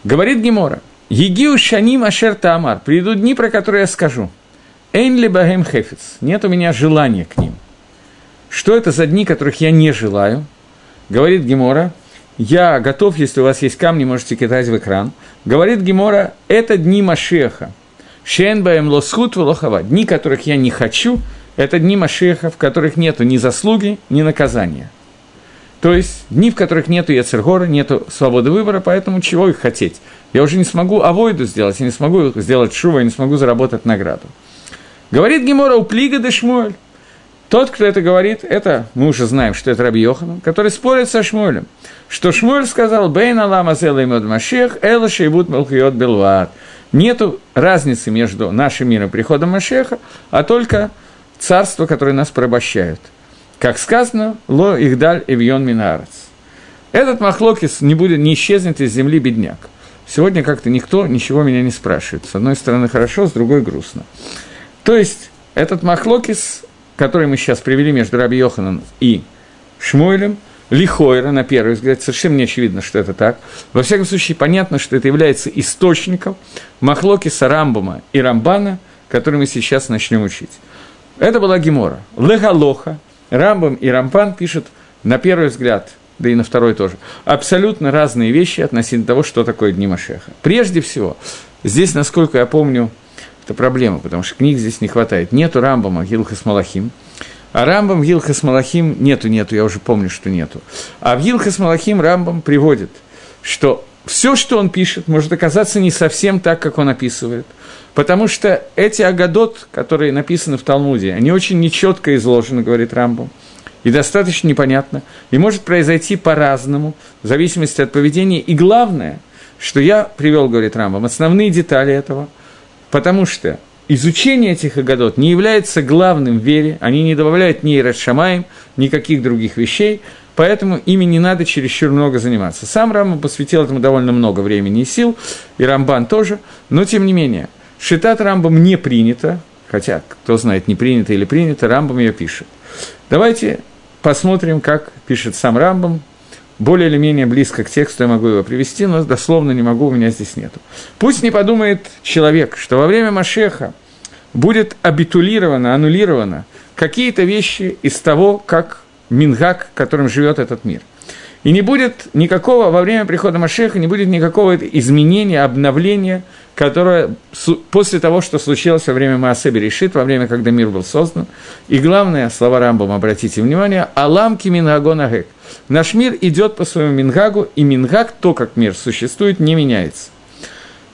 [SPEAKER 1] Говорит Гемора. Егиу Шаним Ашер Таамар. Придут дни, про которые я скажу. Эйн ли багем хефец, нет у меня желания к ним. Что это за дни, которых я не желаю? Говорит Гемора, я готов, если у вас есть камни, можете кидать в экран. Говорит Гемора, это дни Машеха. Шен баем лосхут лохава. Дни, которых я не хочу, это дни Машеха, в которых нету ни заслуги, ни наказания. То есть дни, в которых нету Яцергора, нету свободы выбора, поэтому чего их хотеть? Я уже не смогу авойду сделать, я не смогу сделать шува, я не смогу заработать награду. Говорит Гемора у Плига де Шмуэль. Тот, кто это говорит, это, мы уже знаем, что это Раби Йохан, который спорит со Шмуэлем, что Шмуэль сказал, «Бейн Алама зела имед Машех, эла шейбут мелхиот белват». Нету разницы между нашим миром и приходом Машеха, а только царство, которое нас порабощает. Как сказано, «Ло ихдаль эвьон минарец». Этот махлокис не, будет, не исчезнет из земли бедняк. Сегодня как-то никто ничего меня не спрашивает. С одной стороны хорошо, с другой грустно. То есть, этот махлокис который мы сейчас привели между Раби Йоханом и Шмуэлем, Лихойра, на первый взгляд, совершенно не очевидно, что это так. Во всяком случае, понятно, что это является источником Махлокиса Рамбума и Рамбана, который мы сейчас начнем учить. Это была Гемора. Легалоха, Рамбам и Рамбан пишут, на первый взгляд, да и на второй тоже, абсолютно разные вещи относительно того, что такое Дни Машеха. Прежде всего, здесь, насколько я помню, это проблема, потому что книг здесь не хватает. Нету Рамбама Гилхас Малахим. А Рамбам Гилхас Малахим нету, нету, я уже помню, что нету. А в Гилхас Малахим Рамбам приводит, что все, что он пишет, может оказаться не совсем так, как он описывает. Потому что эти агадот, которые написаны в Талмуде, они очень нечетко изложены, говорит Рамбам, и достаточно непонятно, и может произойти по-разному, в зависимости от поведения. И главное, что я привел, говорит Рамбам, основные детали этого – потому что изучение этих агадот не является главным в вере, они не добавляют ни Иерашамаем, никаких других вещей, поэтому ими не надо чересчур много заниматься. Сам Рамбан посвятил этому довольно много времени и сил, и Рамбан тоже, но тем не менее, шитат Рамбам не принято, хотя, кто знает, не принято или принято, Рамбам ее пишет. Давайте посмотрим, как пишет сам Рамбам, более или менее близко к тексту я могу его привести, но дословно не могу, у меня здесь нету. Пусть не подумает человек, что во время Машеха будет абитулировано, аннулировано какие-то вещи из того, как Мингак, которым живет этот мир. И не будет никакого, во время прихода Машеха, не будет никакого изменения, обновления, которое после того, что случилось во время Маасеби решит, во время, когда мир был создан. И главное, слова Рамбам, обратите внимание, «Аламки минагонагек». Наш мир идет по своему Мингагу, и Мингаг, то, как мир существует, не меняется.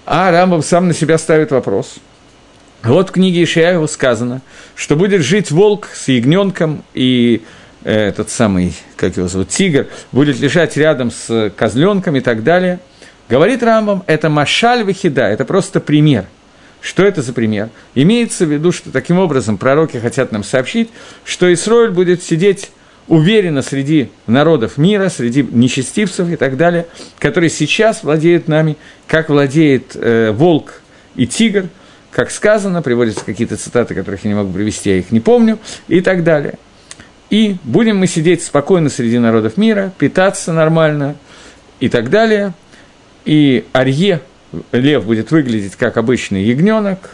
[SPEAKER 1] А Рамбам сам на себя ставит вопрос. Вот в книге Ишиягу сказано, что будет жить волк с ягненком, и этот самый, как его зовут, тигр, будет лежать рядом с козленком и так далее. Говорит Рамбам, это машаль вахида, это просто пример. Что это за пример? Имеется в виду, что таким образом пророки хотят нам сообщить, что Исроиль будет сидеть уверенно среди народов мира, среди нечестивцев и так далее, которые сейчас владеют нами, как владеет э, волк и тигр, как сказано, приводятся какие-то цитаты, которых я не могу привести, я их не помню, и так далее. И будем мы сидеть спокойно среди народов мира, питаться нормально и так далее. И Арье, лев, будет выглядеть как обычный ягненок,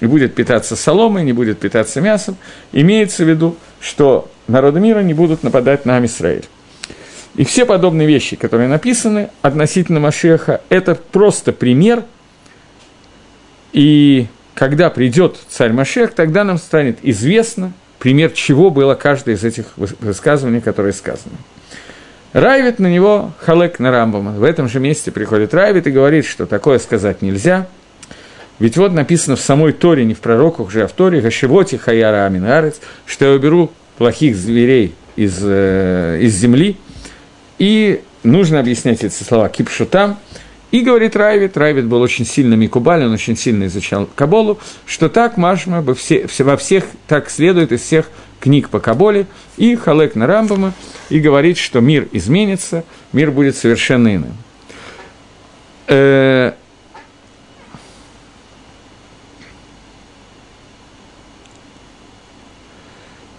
[SPEAKER 1] и будет питаться соломой, не будет питаться мясом. Имеется в виду, что народы мира не будут нападать на Амисраиль. И все подобные вещи, которые написаны относительно Машеха, это просто пример. И когда придет царь Машех, тогда нам станет известно, пример чего было каждое из этих высказываний, которые сказаны. Райвит на него халек на Рамбама. В этом же месте приходит Райвит и говорит, что такое сказать нельзя. Ведь вот написано в самой Торе, не в пророках уже, а в Торе, Гашивоти Хаяра Аминарец, что я уберу плохих зверей из, э, из земли, и нужно объяснять эти слова кипшутам, и говорит Райвит, Райвит был очень сильно Микубаль, он очень сильно изучал Каболу, что так Машма бы все, во всех, так следует из всех книг по Каболе, и Халек на Рамбама, и говорит, что мир изменится, мир будет совершенно иным.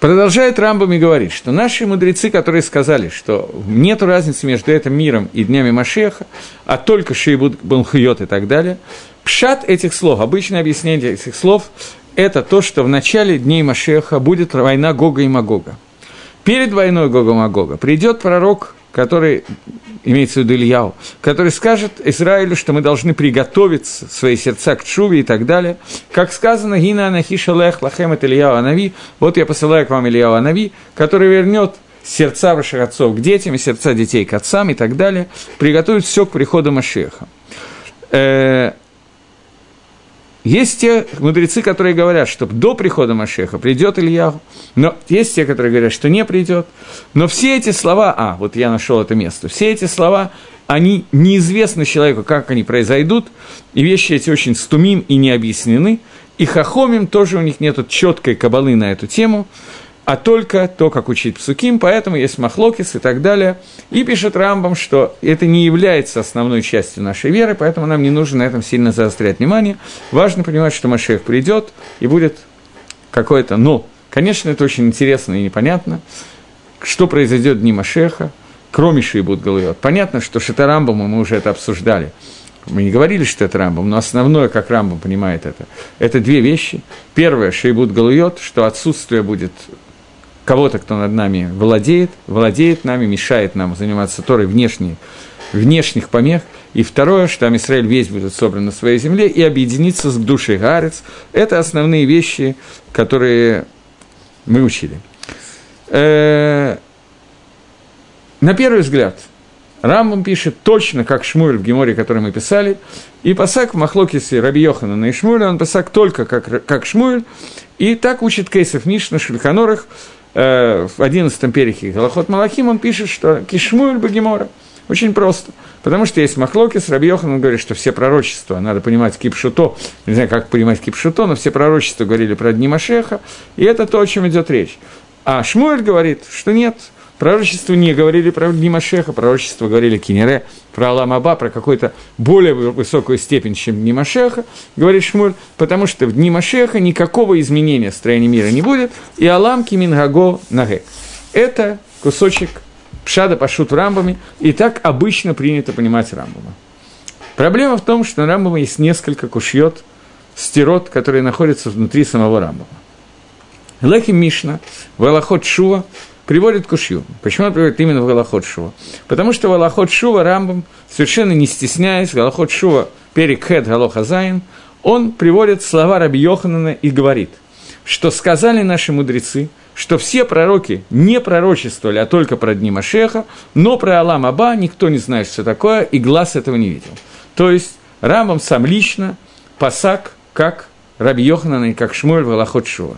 [SPEAKER 1] Продолжает Рамбам и говорит, что наши мудрецы, которые сказали, что нет разницы между этим миром и днями Машеха, а только Шейбуд Банхуйот и так далее, пшат этих слов, обычное объяснение этих слов, это то, что в начале дней Машеха будет война Гога и Магога. Перед войной Гога и Магога придет пророк, который, имеется в виду Ильяу, который скажет Израилю, что мы должны приготовиться, свои сердца к чуве и так далее. Как сказано, «Гина анахиша лех лахем это Ильяу Анави», вот я посылаю к вам Ильяу Анави, который вернет сердца ваших отцов к детям и сердца детей к отцам и так далее, приготовит все к приходу Машеха. Есть те мудрецы, которые говорят, что до прихода Машеха придет Илья, но есть те, которые говорят, что не придет. Но все эти слова, а, вот я нашел это место, все эти слова, они неизвестны человеку, как они произойдут, и вещи эти очень стумим и не объяснены, и хахомим тоже у них нет четкой кабалы на эту тему, а только то, как учить псуким, поэтому есть махлокис и так далее. И пишет Рамбам, что это не является основной частью нашей веры, поэтому нам не нужно на этом сильно заострять внимание. Важно понимать, что Машех придет и будет какое-то «но». Конечно, это очень интересно и непонятно, что произойдет в дни Машеха, кроме Шейбут Галуйот. Понятно, что Шита Рамбама мы уже это обсуждали. Мы не говорили, что это Рамбам, но основное, как Рамбам понимает это, это две вещи. Первое, Шейбут Галуйот, что отсутствие будет кого-то, кто над нами владеет, владеет нами, мешает нам заниматься Торой внешней, внешних помех. И второе, что там Израиль весь будет собран на своей земле и объединиться с душей Гарец. Это основные вещи, которые мы учили. Э, на первый взгляд, Рамбам пишет точно, как Шмуль в Геморе, который мы писали, и Пасак в Махлокисе Раби Йохана и Шмуля, он Пасак только как, как Шмуль, и так учит Кейсов Мишна, Шульханорах, э, в 11 перехе Галахот Малахим, он пишет, что Кишмуэль Багимора. Очень просто. Потому что есть Махлокис, Раби Йохан, говорит, что все пророчества, надо понимать кипшуто, не знаю, как понимать кипшуто, но все пророчества говорили про дни Машеха, и это то, о чем идет речь. А Шмуэль говорит, что нет, Пророчества не говорили про дни Машеха, пророчества говорили Кинере, про Аламаба, про какую-то более высокую степень, чем дни Машеха, говорит Шмуль, потому что в дни Машеха никакого изменения строения мира не будет, и Алам Кимингаго Наге. Это кусочек Пшада пошут в Рамбами, и так обычно принято понимать Рамбама. Проблема в том, что на Рамбама есть несколько кушьет, стирот, которые находятся внутри самого Рамбама. Лехи Мишна, Валахот Шува – приводит к ушью. Почему он приводит именно в Галахот Шува? Потому что Галахот Шува Рамбам, совершенно не стесняясь, Галахот Шува, перек Хед Галоха Зайн, он приводит слова Раби Йоханана и говорит, что сказали наши мудрецы, что все пророки не пророчествовали, а только про дни Машеха, но про Алам Аба никто не знает, что такое, и глаз этого не видел. То есть Рамбам сам лично пасак, как Раби Йоханан и как Шмуэль в Галахот Шува.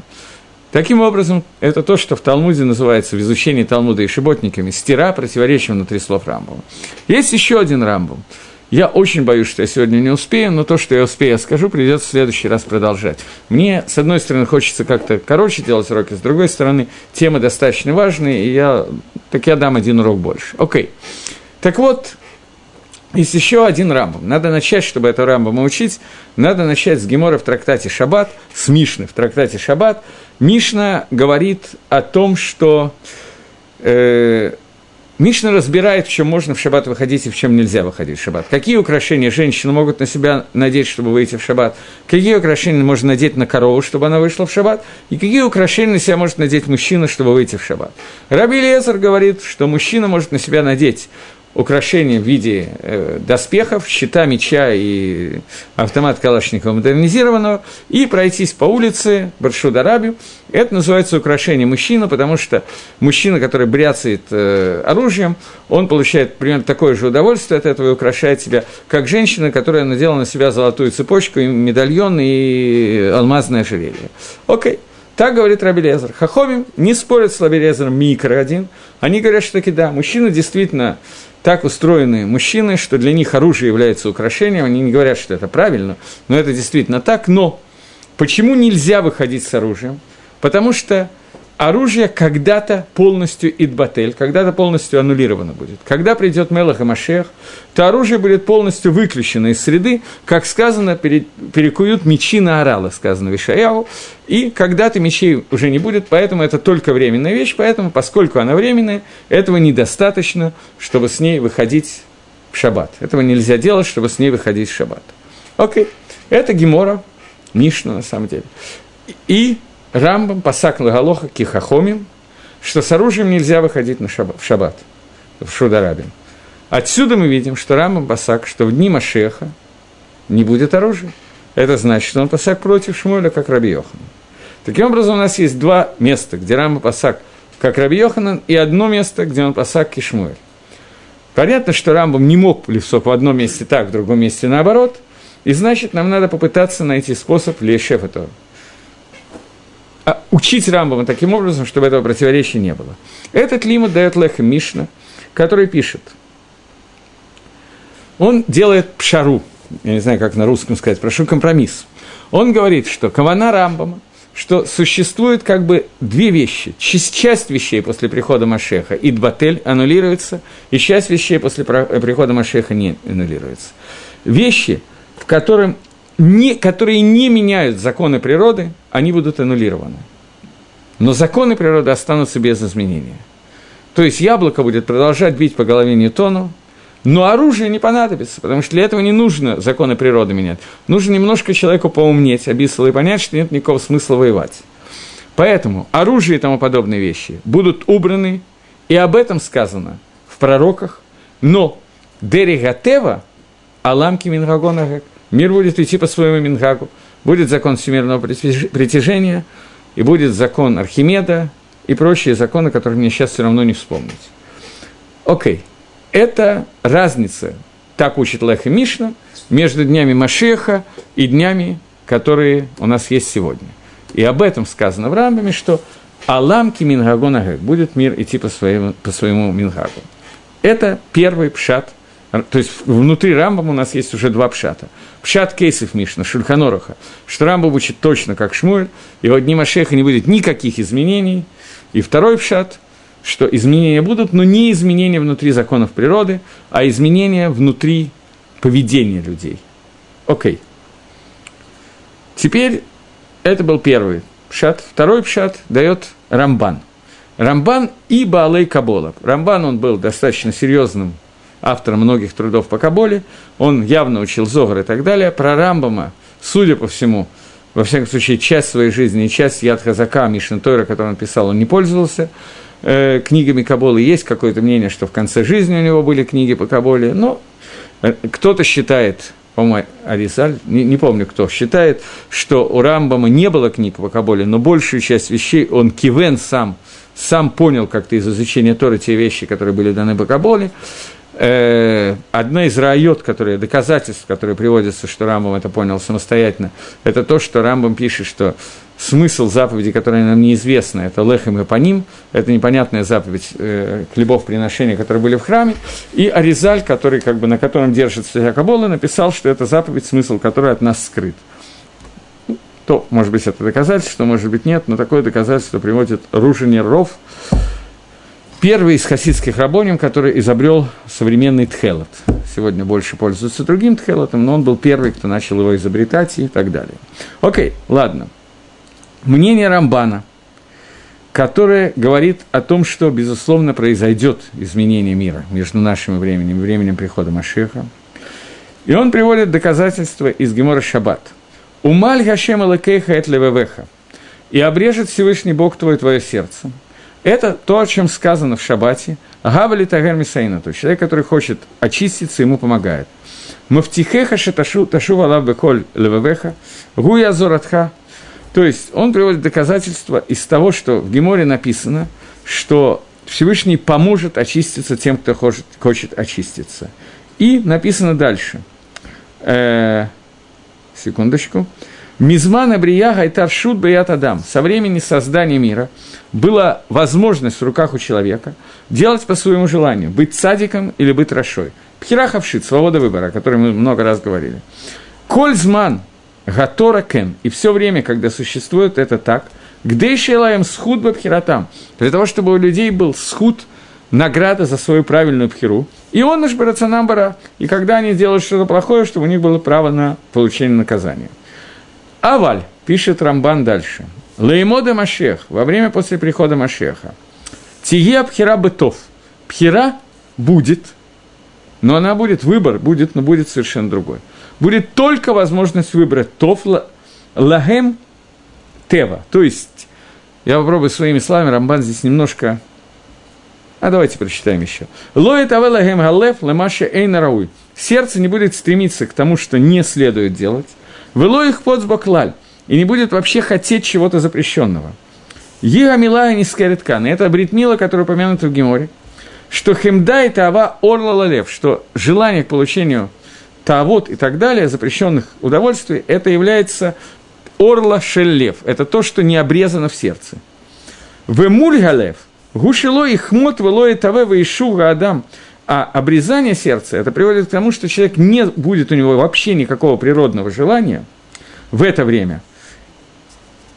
[SPEAKER 1] Таким образом, это то, что в Талмуде называется в изучении Талмуда и шиботниками стира, противоречия внутри слов Рамбова. Есть еще один Рамбов. Я очень боюсь, что я сегодня не успею, но то, что я успею, я скажу, придется в следующий раз продолжать. Мне, с одной стороны, хочется как-то короче делать уроки, с другой стороны, темы достаточно важные, и я, так я дам один урок больше. Окей. Так вот, есть еще один рамбом. Надо начать, чтобы это рамбом учить, надо начать с Гемора в трактате Шаббат, с Мишны в трактате Шаббат. Мишна говорит о том, что э, Мишна разбирает, в чем можно в шаббат выходить и в чем нельзя выходить в шаббат. Какие украшения женщины могут на себя надеть, чтобы выйти в шаббат, какие украшения можно надеть на корову, чтобы она вышла в шаббат, и какие украшения на себя может надеть мужчина, чтобы выйти в шаббат. Раби Лезер говорит, что мужчина может на себя надеть украшения в виде э, доспехов, щита, меча и автомат Калашникова модернизированного, и пройтись по улице Баршударабию. Это называется украшение мужчины, потому что мужчина, который бряцает э, оружием, он получает примерно такое же удовольствие от этого и украшает себя, как женщина, которая надела на себя золотую цепочку, и медальон и алмазное ожерелье. Окей. Так говорит Раби Лезер. Хахомим не спорят с Раби Лезером микро один. Они говорят, что таки да, мужчина действительно так устроены мужчины, что для них оружие является украшением, они не говорят, что это правильно, но это действительно так, но почему нельзя выходить с оружием? Потому что оружие когда-то полностью идбатель, когда-то полностью аннулировано будет. Когда придет Мелах и Машех, то оружие будет полностью выключено из среды, как сказано, перекуют мечи на орала, сказано в Ишаяу, и когда-то мечей уже не будет, поэтому это только временная вещь, поэтому, поскольку она временная, этого недостаточно, чтобы с ней выходить в шаббат. Этого нельзя делать, чтобы с ней выходить в шаббат. Окей, это Гемора, Мишна на самом деле. И Рамбам пасак лагалоха кихахомим, что с оружием нельзя выходить на шаббат, в шаббат, в Шударабин. Отсюда мы видим, что Рамбам пасак, что в дни Машеха не будет оружия. Это значит, что он пасак против Шмуэля, как Раби Йохан. Таким образом, у нас есть два места, где Рамбам пасак, как Раби Йоханан, и одно место, где он пасак Кишмуэль. Понятно, что Рамбам не мог Левсов в одном месте так, в другом месте наоборот, и значит, нам надо попытаться найти способ Лешеф этого учить Рамбама таким образом, чтобы этого противоречия не было. Этот лимут дает Леха Мишна, который пишет. Он делает пшару, я не знаю, как на русском сказать, прошу компромисс. Он говорит, что кавана Рамбама, что существует как бы две вещи. Часть вещей после прихода Машеха Дбатель аннулируется, и часть вещей после прихода Машеха не аннулируется. Вещи, в котором не, которые не меняют законы природы, они будут аннулированы. Но законы природы останутся без изменения. То есть яблоко будет продолжать бить по голове Ньютону, но оружие не понадобится, потому что для этого не нужно законы природы менять. Нужно немножко человеку поумнеть, обисло и понять, что нет никакого смысла воевать. Поэтому оружие и тому подобные вещи будут убраны, и об этом сказано в пророках, но Деригатева, Аламки Мингагонагак, Мир будет идти по своему Мингагу, будет закон всемирного притяжения, и будет закон Архимеда, и прочие законы, которые мне сейчас все равно не вспомнить. Окей, это разница, так учит Леха Мишна, между днями Машеха и днями, которые у нас есть сегодня. И об этом сказано в Рамбаме, что Аламки Мингагонагэг будет мир идти по своему, по своему Мингагу. Это первый пшат – то есть внутри Рамбама у нас есть уже два пшата. Пшат кейсов Мишна, Шульханороха, что Рамбам учит точно как Шмуэль, и в дни Машеха не будет никаких изменений. И второй пшат, что изменения будут, но не изменения внутри законов природы, а изменения внутри поведения людей. Окей. Теперь это был первый пшат. Второй пшат дает Рамбан. Рамбан и Баалей Кабола. Рамбан, он был достаточно серьезным автор многих трудов по Каболе, он явно учил Зогар и так далее. Про Рамбама, судя по всему, во всяком случае, часть своей жизни и часть Ядхазака, Мишна Тойра, который он писал, он не пользовался э, книгами Каболы. Есть какое-то мнение, что в конце жизни у него были книги по Каболе, но э, кто-то считает, по-моему, Аризаль, не, не помню кто, считает, что у Рамбама не было книг по Каболе, но большую часть вещей он Кивен сам, сам понял как-то из изучения Торы те вещи, которые были даны по Каболе э, одна из райот, которые, доказательств, которые приводятся, что Рамбам это понял самостоятельно, это то, что Рамбам пишет, что смысл заповеди, которая нам неизвестна, это лехем и по ним, это непонятная заповедь э, хлебов приношения, которые были в храме, и Аризаль, который, как бы, на котором держится Якобола, написал, что это заповедь, смысл которой от нас скрыт. То, может быть, это доказательство, может быть, нет, но такое доказательство приводит Ружинер Ров, первый из хасидских рабоним, который изобрел современный тхелот. Сегодня больше пользуются другим тхелотом, но он был первый, кто начал его изобретать и так далее. Окей, ладно. Мнение Рамбана, которое говорит о том, что, безусловно, произойдет изменение мира между нашим временем и временем прихода Машеха. И он приводит доказательства из Гемора Шаббат. «Умаль Гашем Алакейха эт левевеха» «И обрежет Всевышний Бог твое твое сердце». Это то, о чем сказано в Шаббате. Гавали Тагер Мисаина, то есть человек, который хочет очиститься, ему помогает. Мафтихеха шаташу ташу валав беколь левевеха, гуя зоратха. То есть он приводит доказательства из того, что в Геморе написано, что Всевышний поможет очиститься тем, кто хочет, хочет очиститься. И написано дальше. Э, секундочку. Мизман Абрия Гайтар Шут Баят Адам. Со времени создания мира была возможность в руках у человека делать по своему желанию, быть садиком или быть рашой. Пхирахавшит, свобода выбора, о которой мы много раз говорили. Кользман Гатора Кен. И все время, когда существует это так, где Шелаем схуд бабхиратам, для того, чтобы у людей был схуд, награда за свою правильную пхиру, и он наш барацанамбара, и когда они делают что-то плохое, чтобы у них было право на получение наказания. Аваль, пишет Рамбан дальше. Леймода Машех, во время после прихода Машеха. Тие Пхира Бытов. Пхира будет, но она будет, выбор будет, но будет совершенно другой. Будет только возможность выбрать Тов Лагем тева. То есть, я попробую своими словами, Рамбан здесь немножко... А давайте прочитаем еще. Лоит авелагем галев лемаша эйна рауй. Сердце не будет стремиться к тому, что не следует делать. Вело их подсбаклаль. И не будет вообще хотеть чего-то запрещенного. Ига милая не скариткан. Это бритмила, которая упомянута в Геморе. Что хемда и тава орла лалев. Что желание к получению тавод и так далее, запрещенных удовольствий, это является орла шеллев. Это то, что не обрезано в сердце. Вемуль галев. Гушило и хмот вело и таве вейшуга адам. А обрезание сердца, это приводит к тому, что человек не будет у него вообще никакого природного желания в это время.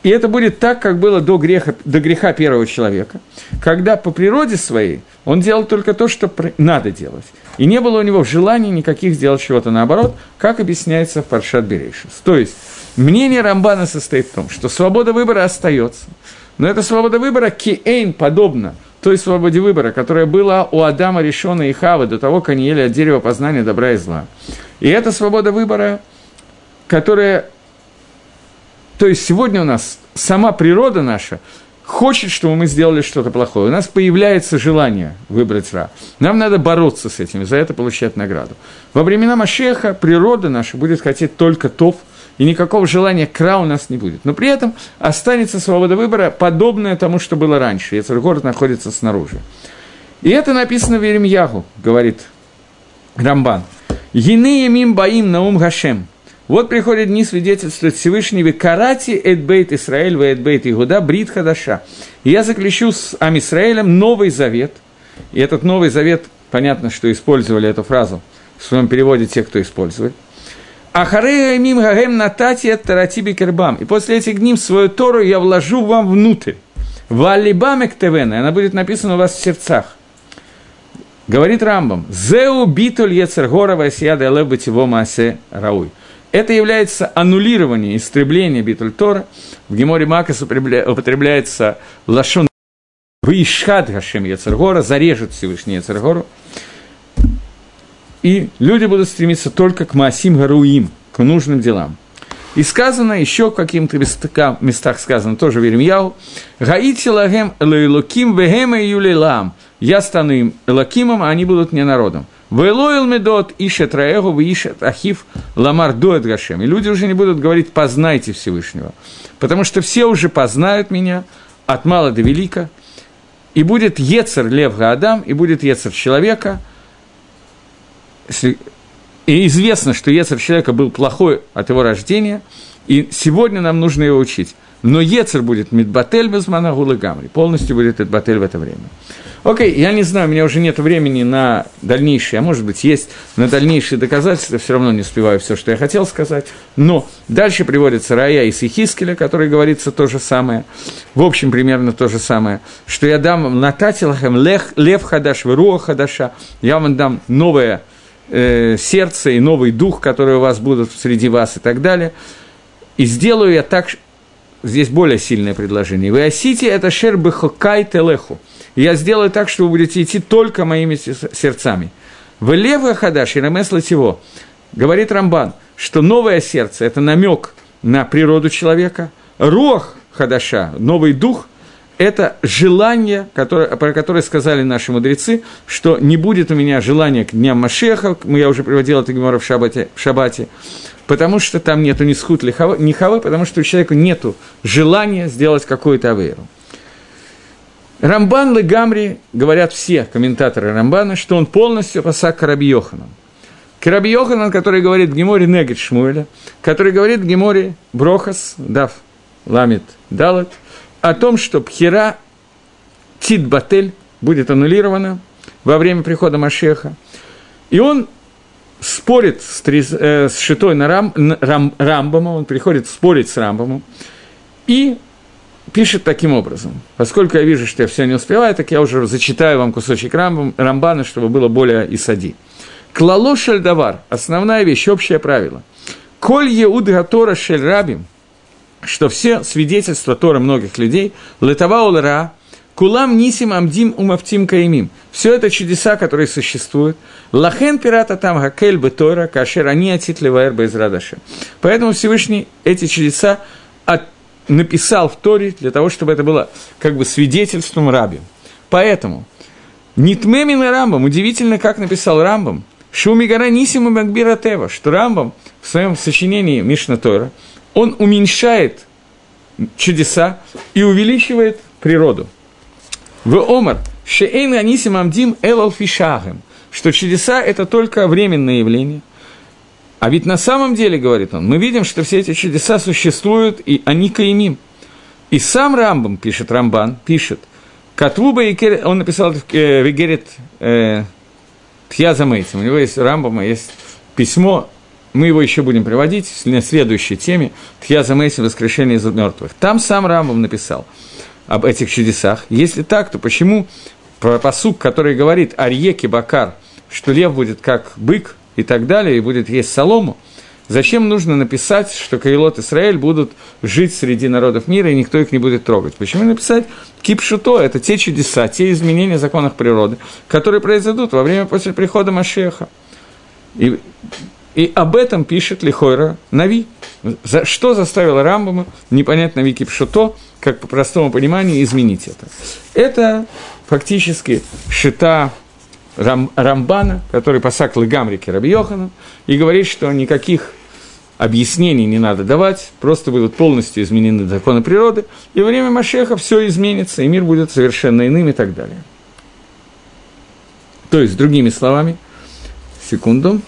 [SPEAKER 1] И это будет так, как было до греха, до греха первого человека, когда по природе своей он делал только то, что надо делать. И не было у него желания никаких сделать чего-то наоборот, как объясняется в Паршат Берейшис. То есть, мнение Рамбана состоит в том, что свобода выбора остается, но эта свобода выбора киэйн подобна той свободе выбора, которая была у Адама, Решона и Хавы до того, как они ели от дерева познания добра и зла. И эта свобода выбора, которая... То есть сегодня у нас сама природа наша хочет, чтобы мы сделали что-то плохое. У нас появляется желание выбрать Ра. Нам надо бороться с этим, за это получать награду. Во времена Машеха природа наша будет хотеть только топ, и никакого желания кра у нас не будет. Но при этом останется свобода выбора, подобная тому, что было раньше. Если город находится снаружи. И это написано в Еремьягу, говорит Рамбан. «Гины мим баим наум гашем». Вот приходят дни свидетельствовать Всевышний «Карати эдбейт Исраэль в эдбейт Игуда брит хадаша». И я заключу с Амисраэлем новый завет. И этот новый завет, понятно, что использовали эту фразу в своем переводе те, кто использует – Ахарея мим гагем натати тарати бикербам. И после этих дней свою Тору я вложу вам внутрь. Валибамек тевена. Она будет написана у вас в сердцах. Говорит Рамбам. Зеу битуль ецергора васьяда элеб бытиво маасе рауй. Это является аннулирование, истребление битуль Тора. В Геморе Макас употребляется лашон Вишхат Гашем Яцергора, зарежет Всевышний Яцергору и люди будут стремиться только к Маасим Гаруим, к нужным делам. И сказано еще в каких-то местах, сказано, тоже в Иеремьяу, «Гаити лагем лейлоким вегема юлилам». «Я стану им элокимом, а они будут мне народом». «Вэлоил медот ишет раэгу ишет ахив ламар доет гашем». И люди уже не будут говорить «познайте Всевышнего», потому что все уже познают меня от мала до велика, и будет Ецер Лев Гаадам, и будет Ецер человека – и известно, что Ецер человека был плохой от его рождения, и сегодня нам нужно его учить. Но Ецер будет Мидбатель без Манагулы Гамри, полностью будет Мидбатель в это время. Окей, я не знаю, у меня уже нет времени на дальнейшие, а может быть есть, на дальнейшие доказательства, все равно не успеваю все, что я хотел сказать. Но дальше приводится Рая из Ихискеля, который говорится то же самое, в общем, примерно то же самое, что я дам Нататилахем Лев Хадаш, Веруа Хадаша, я вам дам новое э, сердце и новый дух, который у вас будут среди вас и так далее. И сделаю я так, здесь более сильное предложение. Вы осите это шер бехокай телеху. Я сделаю так, что вы будете идти только моими сердцами. В левое хадаш и его, говорит Рамбан, что новое сердце – это намек на природу человека, рох хадаша, новый дух – это желание, которое, про которое сказали наши мудрецы, что не будет у меня желания к дням Машеха, я уже приводил это Гемора в шабате, в шабате, потому что там нету ни схут, ни хавы, потому что у человека нету желания сделать какую-то авейру. Рамбан Легамри, говорят все комментаторы Рамбана, что он полностью посак Йоханом. Раби Йоханан, который говорит в Геморе Негет Шмуэля, который говорит в Геморе Брохас, Дав, Ламит, Далат – о том, что Пхера Титбатель будет аннулирована во время прихода Машеха. И он спорит с, э, с Шитой на, Рам, Рам, Рамбамом, он приходит спорить с Рамбамом, и пишет таким образом. Поскольку я вижу, что я все не успеваю, так я уже зачитаю вам кусочек Рамбам, Рамбана, чтобы было более исади. Клало шельдавар, основная вещь, общее правило. Коль еуд гатора шель рабим – что все свидетельства Тора многих людей, летава улара, кулам нисим амдим умафтим каимим. Все это чудеса, которые существуют. Лахен пирата там гакель бы Тора, кашер они атит леваэр безрадаша. Поэтому Всевышний эти чудеса от, написал в Торе для того, чтобы это было как бы свидетельством раби. Поэтому Нитмемин и Рамбам, удивительно, как написал Рамбам, Шумигара Нисима Магбира Тева, что Рамбам в своем сочинении Мишна Тора, он уменьшает чудеса и увеличивает природу. В Омар, Шеэйн Анисим Амдим Элал Фишагем, что чудеса – это только временное явление. А ведь на самом деле, говорит он, мы видим, что все эти чудеса существуют, и они каимим. И сам Рамбам, пишет Рамбан, пишет, Катвуба и Кер... он написал э, Вегерет э, Тьязамейтим, у него есть Рамбама, есть письмо, мы его еще будем приводить на следующей теме, Тьязамейтим, воскрешение из мертвых. Там сам Рамбам написал об этих чудесах. Если так, то почему про посук, который говорит о реке Бакар, что лев будет как бык и так далее, и будет есть солому, зачем нужно написать, что Каилот Израиль будут жить среди народов мира, и никто их не будет трогать? Почему написать кипшуто? Это те чудеса, те изменения в законах природы, которые произойдут во время после прихода Машеха. И, и об этом пишет Лихойра Нави. За, что заставило Рамбама, непонятно Нави Кипшуто, как по простому пониманию, изменить это? Это фактически шита Рам, Рамбана, который посак Лагамрики Рабьохана, и говорит, что никаких объяснений не надо давать, просто будут полностью изменены законы природы, и время Машеха все изменится, и мир будет совершенно иным и так далее. То есть, другими словами, секунду,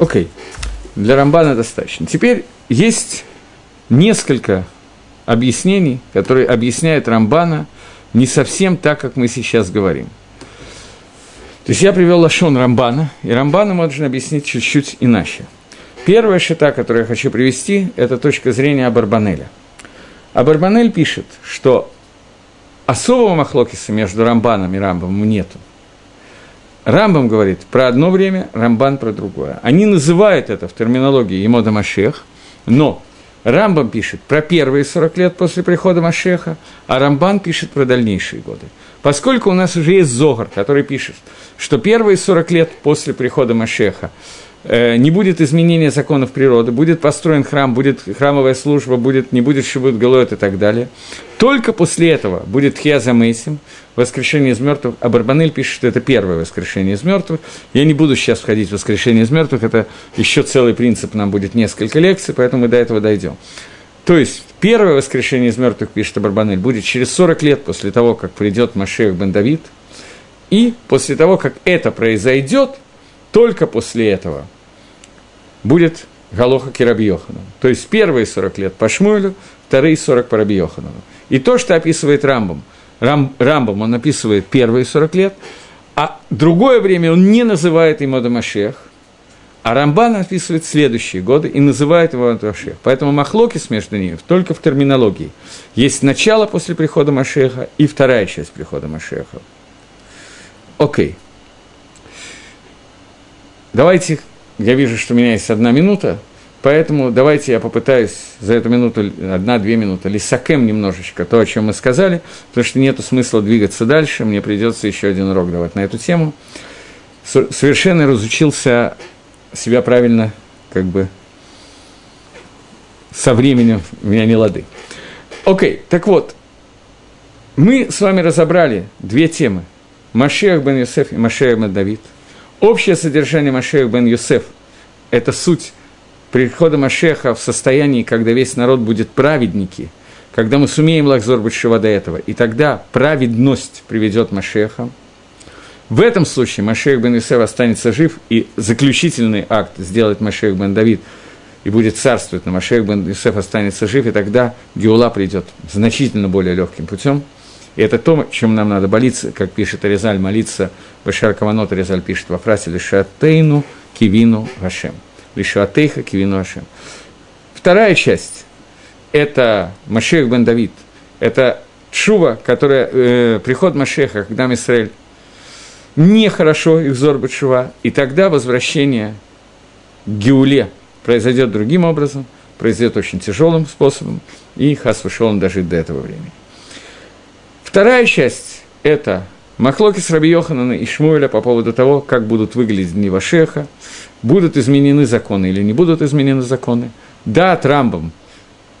[SPEAKER 1] Окей, okay. для Рамбана достаточно. Теперь есть несколько объяснений, которые объясняют Рамбана не совсем так, как мы сейчас говорим. То есть я привел Лашон Рамбана, и Рамбана можно объяснить чуть-чуть иначе. Первая шита, которую я хочу привести, это точка зрения Абарбанеля. Абарбанель пишет, что особого махлокиса между Рамбаном и Рамбом нету. Рамбам говорит про одно время, Рамбан про другое. Они называют это в терминологии Емода Машех, но Рамбам пишет про первые 40 лет после прихода Машеха, а Рамбан пишет про дальнейшие годы. Поскольку у нас уже есть Зогар, который пишет, что первые 40 лет после прихода Машеха не будет изменения законов природы, будет построен храм, будет храмовая служба, будет, не будет шибут галоет и так далее. Только после этого будет Хьяза Мейсим, воскрешение из мертвых. А Барбанель пишет, что это первое воскрешение из мертвых. Я не буду сейчас входить в воскрешение из мертвых, это еще целый принцип, нам будет несколько лекций, поэтому мы до этого дойдем. То есть, первое воскрешение из мертвых, пишет Барбанель, будет через 40 лет после того, как придет Машех бен Давид, и после того, как это произойдет – только после этого будет Галоха Кирабьехану. То есть первые 40 лет по Шмуэлю, вторые 40 по Рабьехану. И то, что описывает Рамбом, Рам, Рамбом он описывает первые 40 лет, а другое время он не называет его Машех, а Рамбан описывает следующие годы и называет его Машех. Поэтому махлокис между ними только в терминологии. Есть начало после прихода Машеха и вторая часть прихода Машеха. Окей. Okay. Давайте, я вижу, что у меня есть одна минута, поэтому давайте я попытаюсь за эту минуту, одна-две минуты, лисакем немножечко то, о чем мы сказали, потому что нет смысла двигаться дальше, мне придется еще один урок давать на эту тему. Совершенно разучился себя правильно, как бы, со временем у меня не лады. Окей, так вот, мы с вами разобрали две темы. Машех бен Юсеф и Машех бен Давид – Общее содержание Машеха бен Юсеф – это суть прихода Машеха в состоянии, когда весь народ будет праведники, когда мы сумеем лахзор Башева до этого, и тогда праведность приведет Машеха. В этом случае Машех бен Юсеф останется жив, и заключительный акт сделает Машех бен Давид и будет царствовать, но Машех бен Юсеф останется жив, и тогда Геула придет значительно более легким путем – и это то, чем нам надо молиться, как пишет Аризаль, молиться, Башар Каванот Аризаль пишет во фразе «Лишатейну кивину Гашем». «Лишатейха кивину Гашем». Вторая часть – это Машех бен Давид, это Чува, которая, э, приход Машеха, когда Израиль нехорошо их взор Чува, и тогда возвращение к Геуле произойдет другим образом, произойдет очень тяжелым способом, и Хас вышел он дожить до этого времени. Вторая часть – это Махлоки с Раби Йоханана и Шмуэля по поводу того, как будут выглядеть дни Вашеха, будут изменены законы или не будут изменены законы. Да, Трамбом,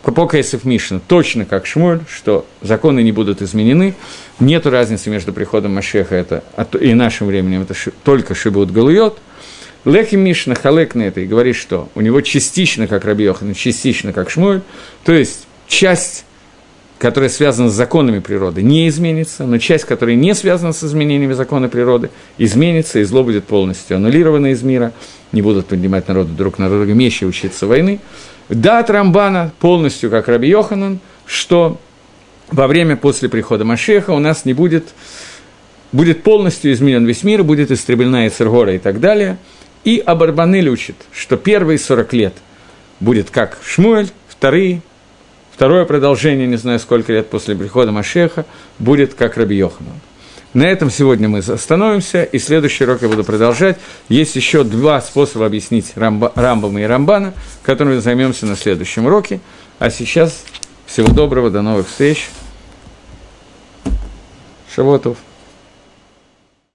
[SPEAKER 1] Капокайсов Мишна, точно как Шмуэль, что законы не будут изменены, нет разницы между приходом Машеха это, и нашим временем, это только Шибут Галуйот. Лехи Мишна халек на это и говорит, что у него частично как Раби Йохан, частично как Шмуэль, то есть часть которая связана с законами природы, не изменится, но часть, которая не связана с изменениями закона природы, изменится, и зло будет полностью аннулировано из мира, не будут поднимать народы друг на друга мечи учиться войны. Да, Трамбана полностью, как Раби Йоханан, что во время после прихода Машеха у нас не будет, будет полностью изменен весь мир, будет истреблена и Цергора и так далее. И Абарбанель учит, что первые 40 лет будет как Шмуэль, вторые Второе продолжение, не знаю сколько лет после прихода Машеха, будет как Раби Йоханан. На этом сегодня мы остановимся, и следующий урок я буду продолжать. Есть еще два способа объяснить Рамба, Рамбама и Рамбана, которыми займемся на следующем уроке. А сейчас всего доброго, до новых встреч. Шавотов.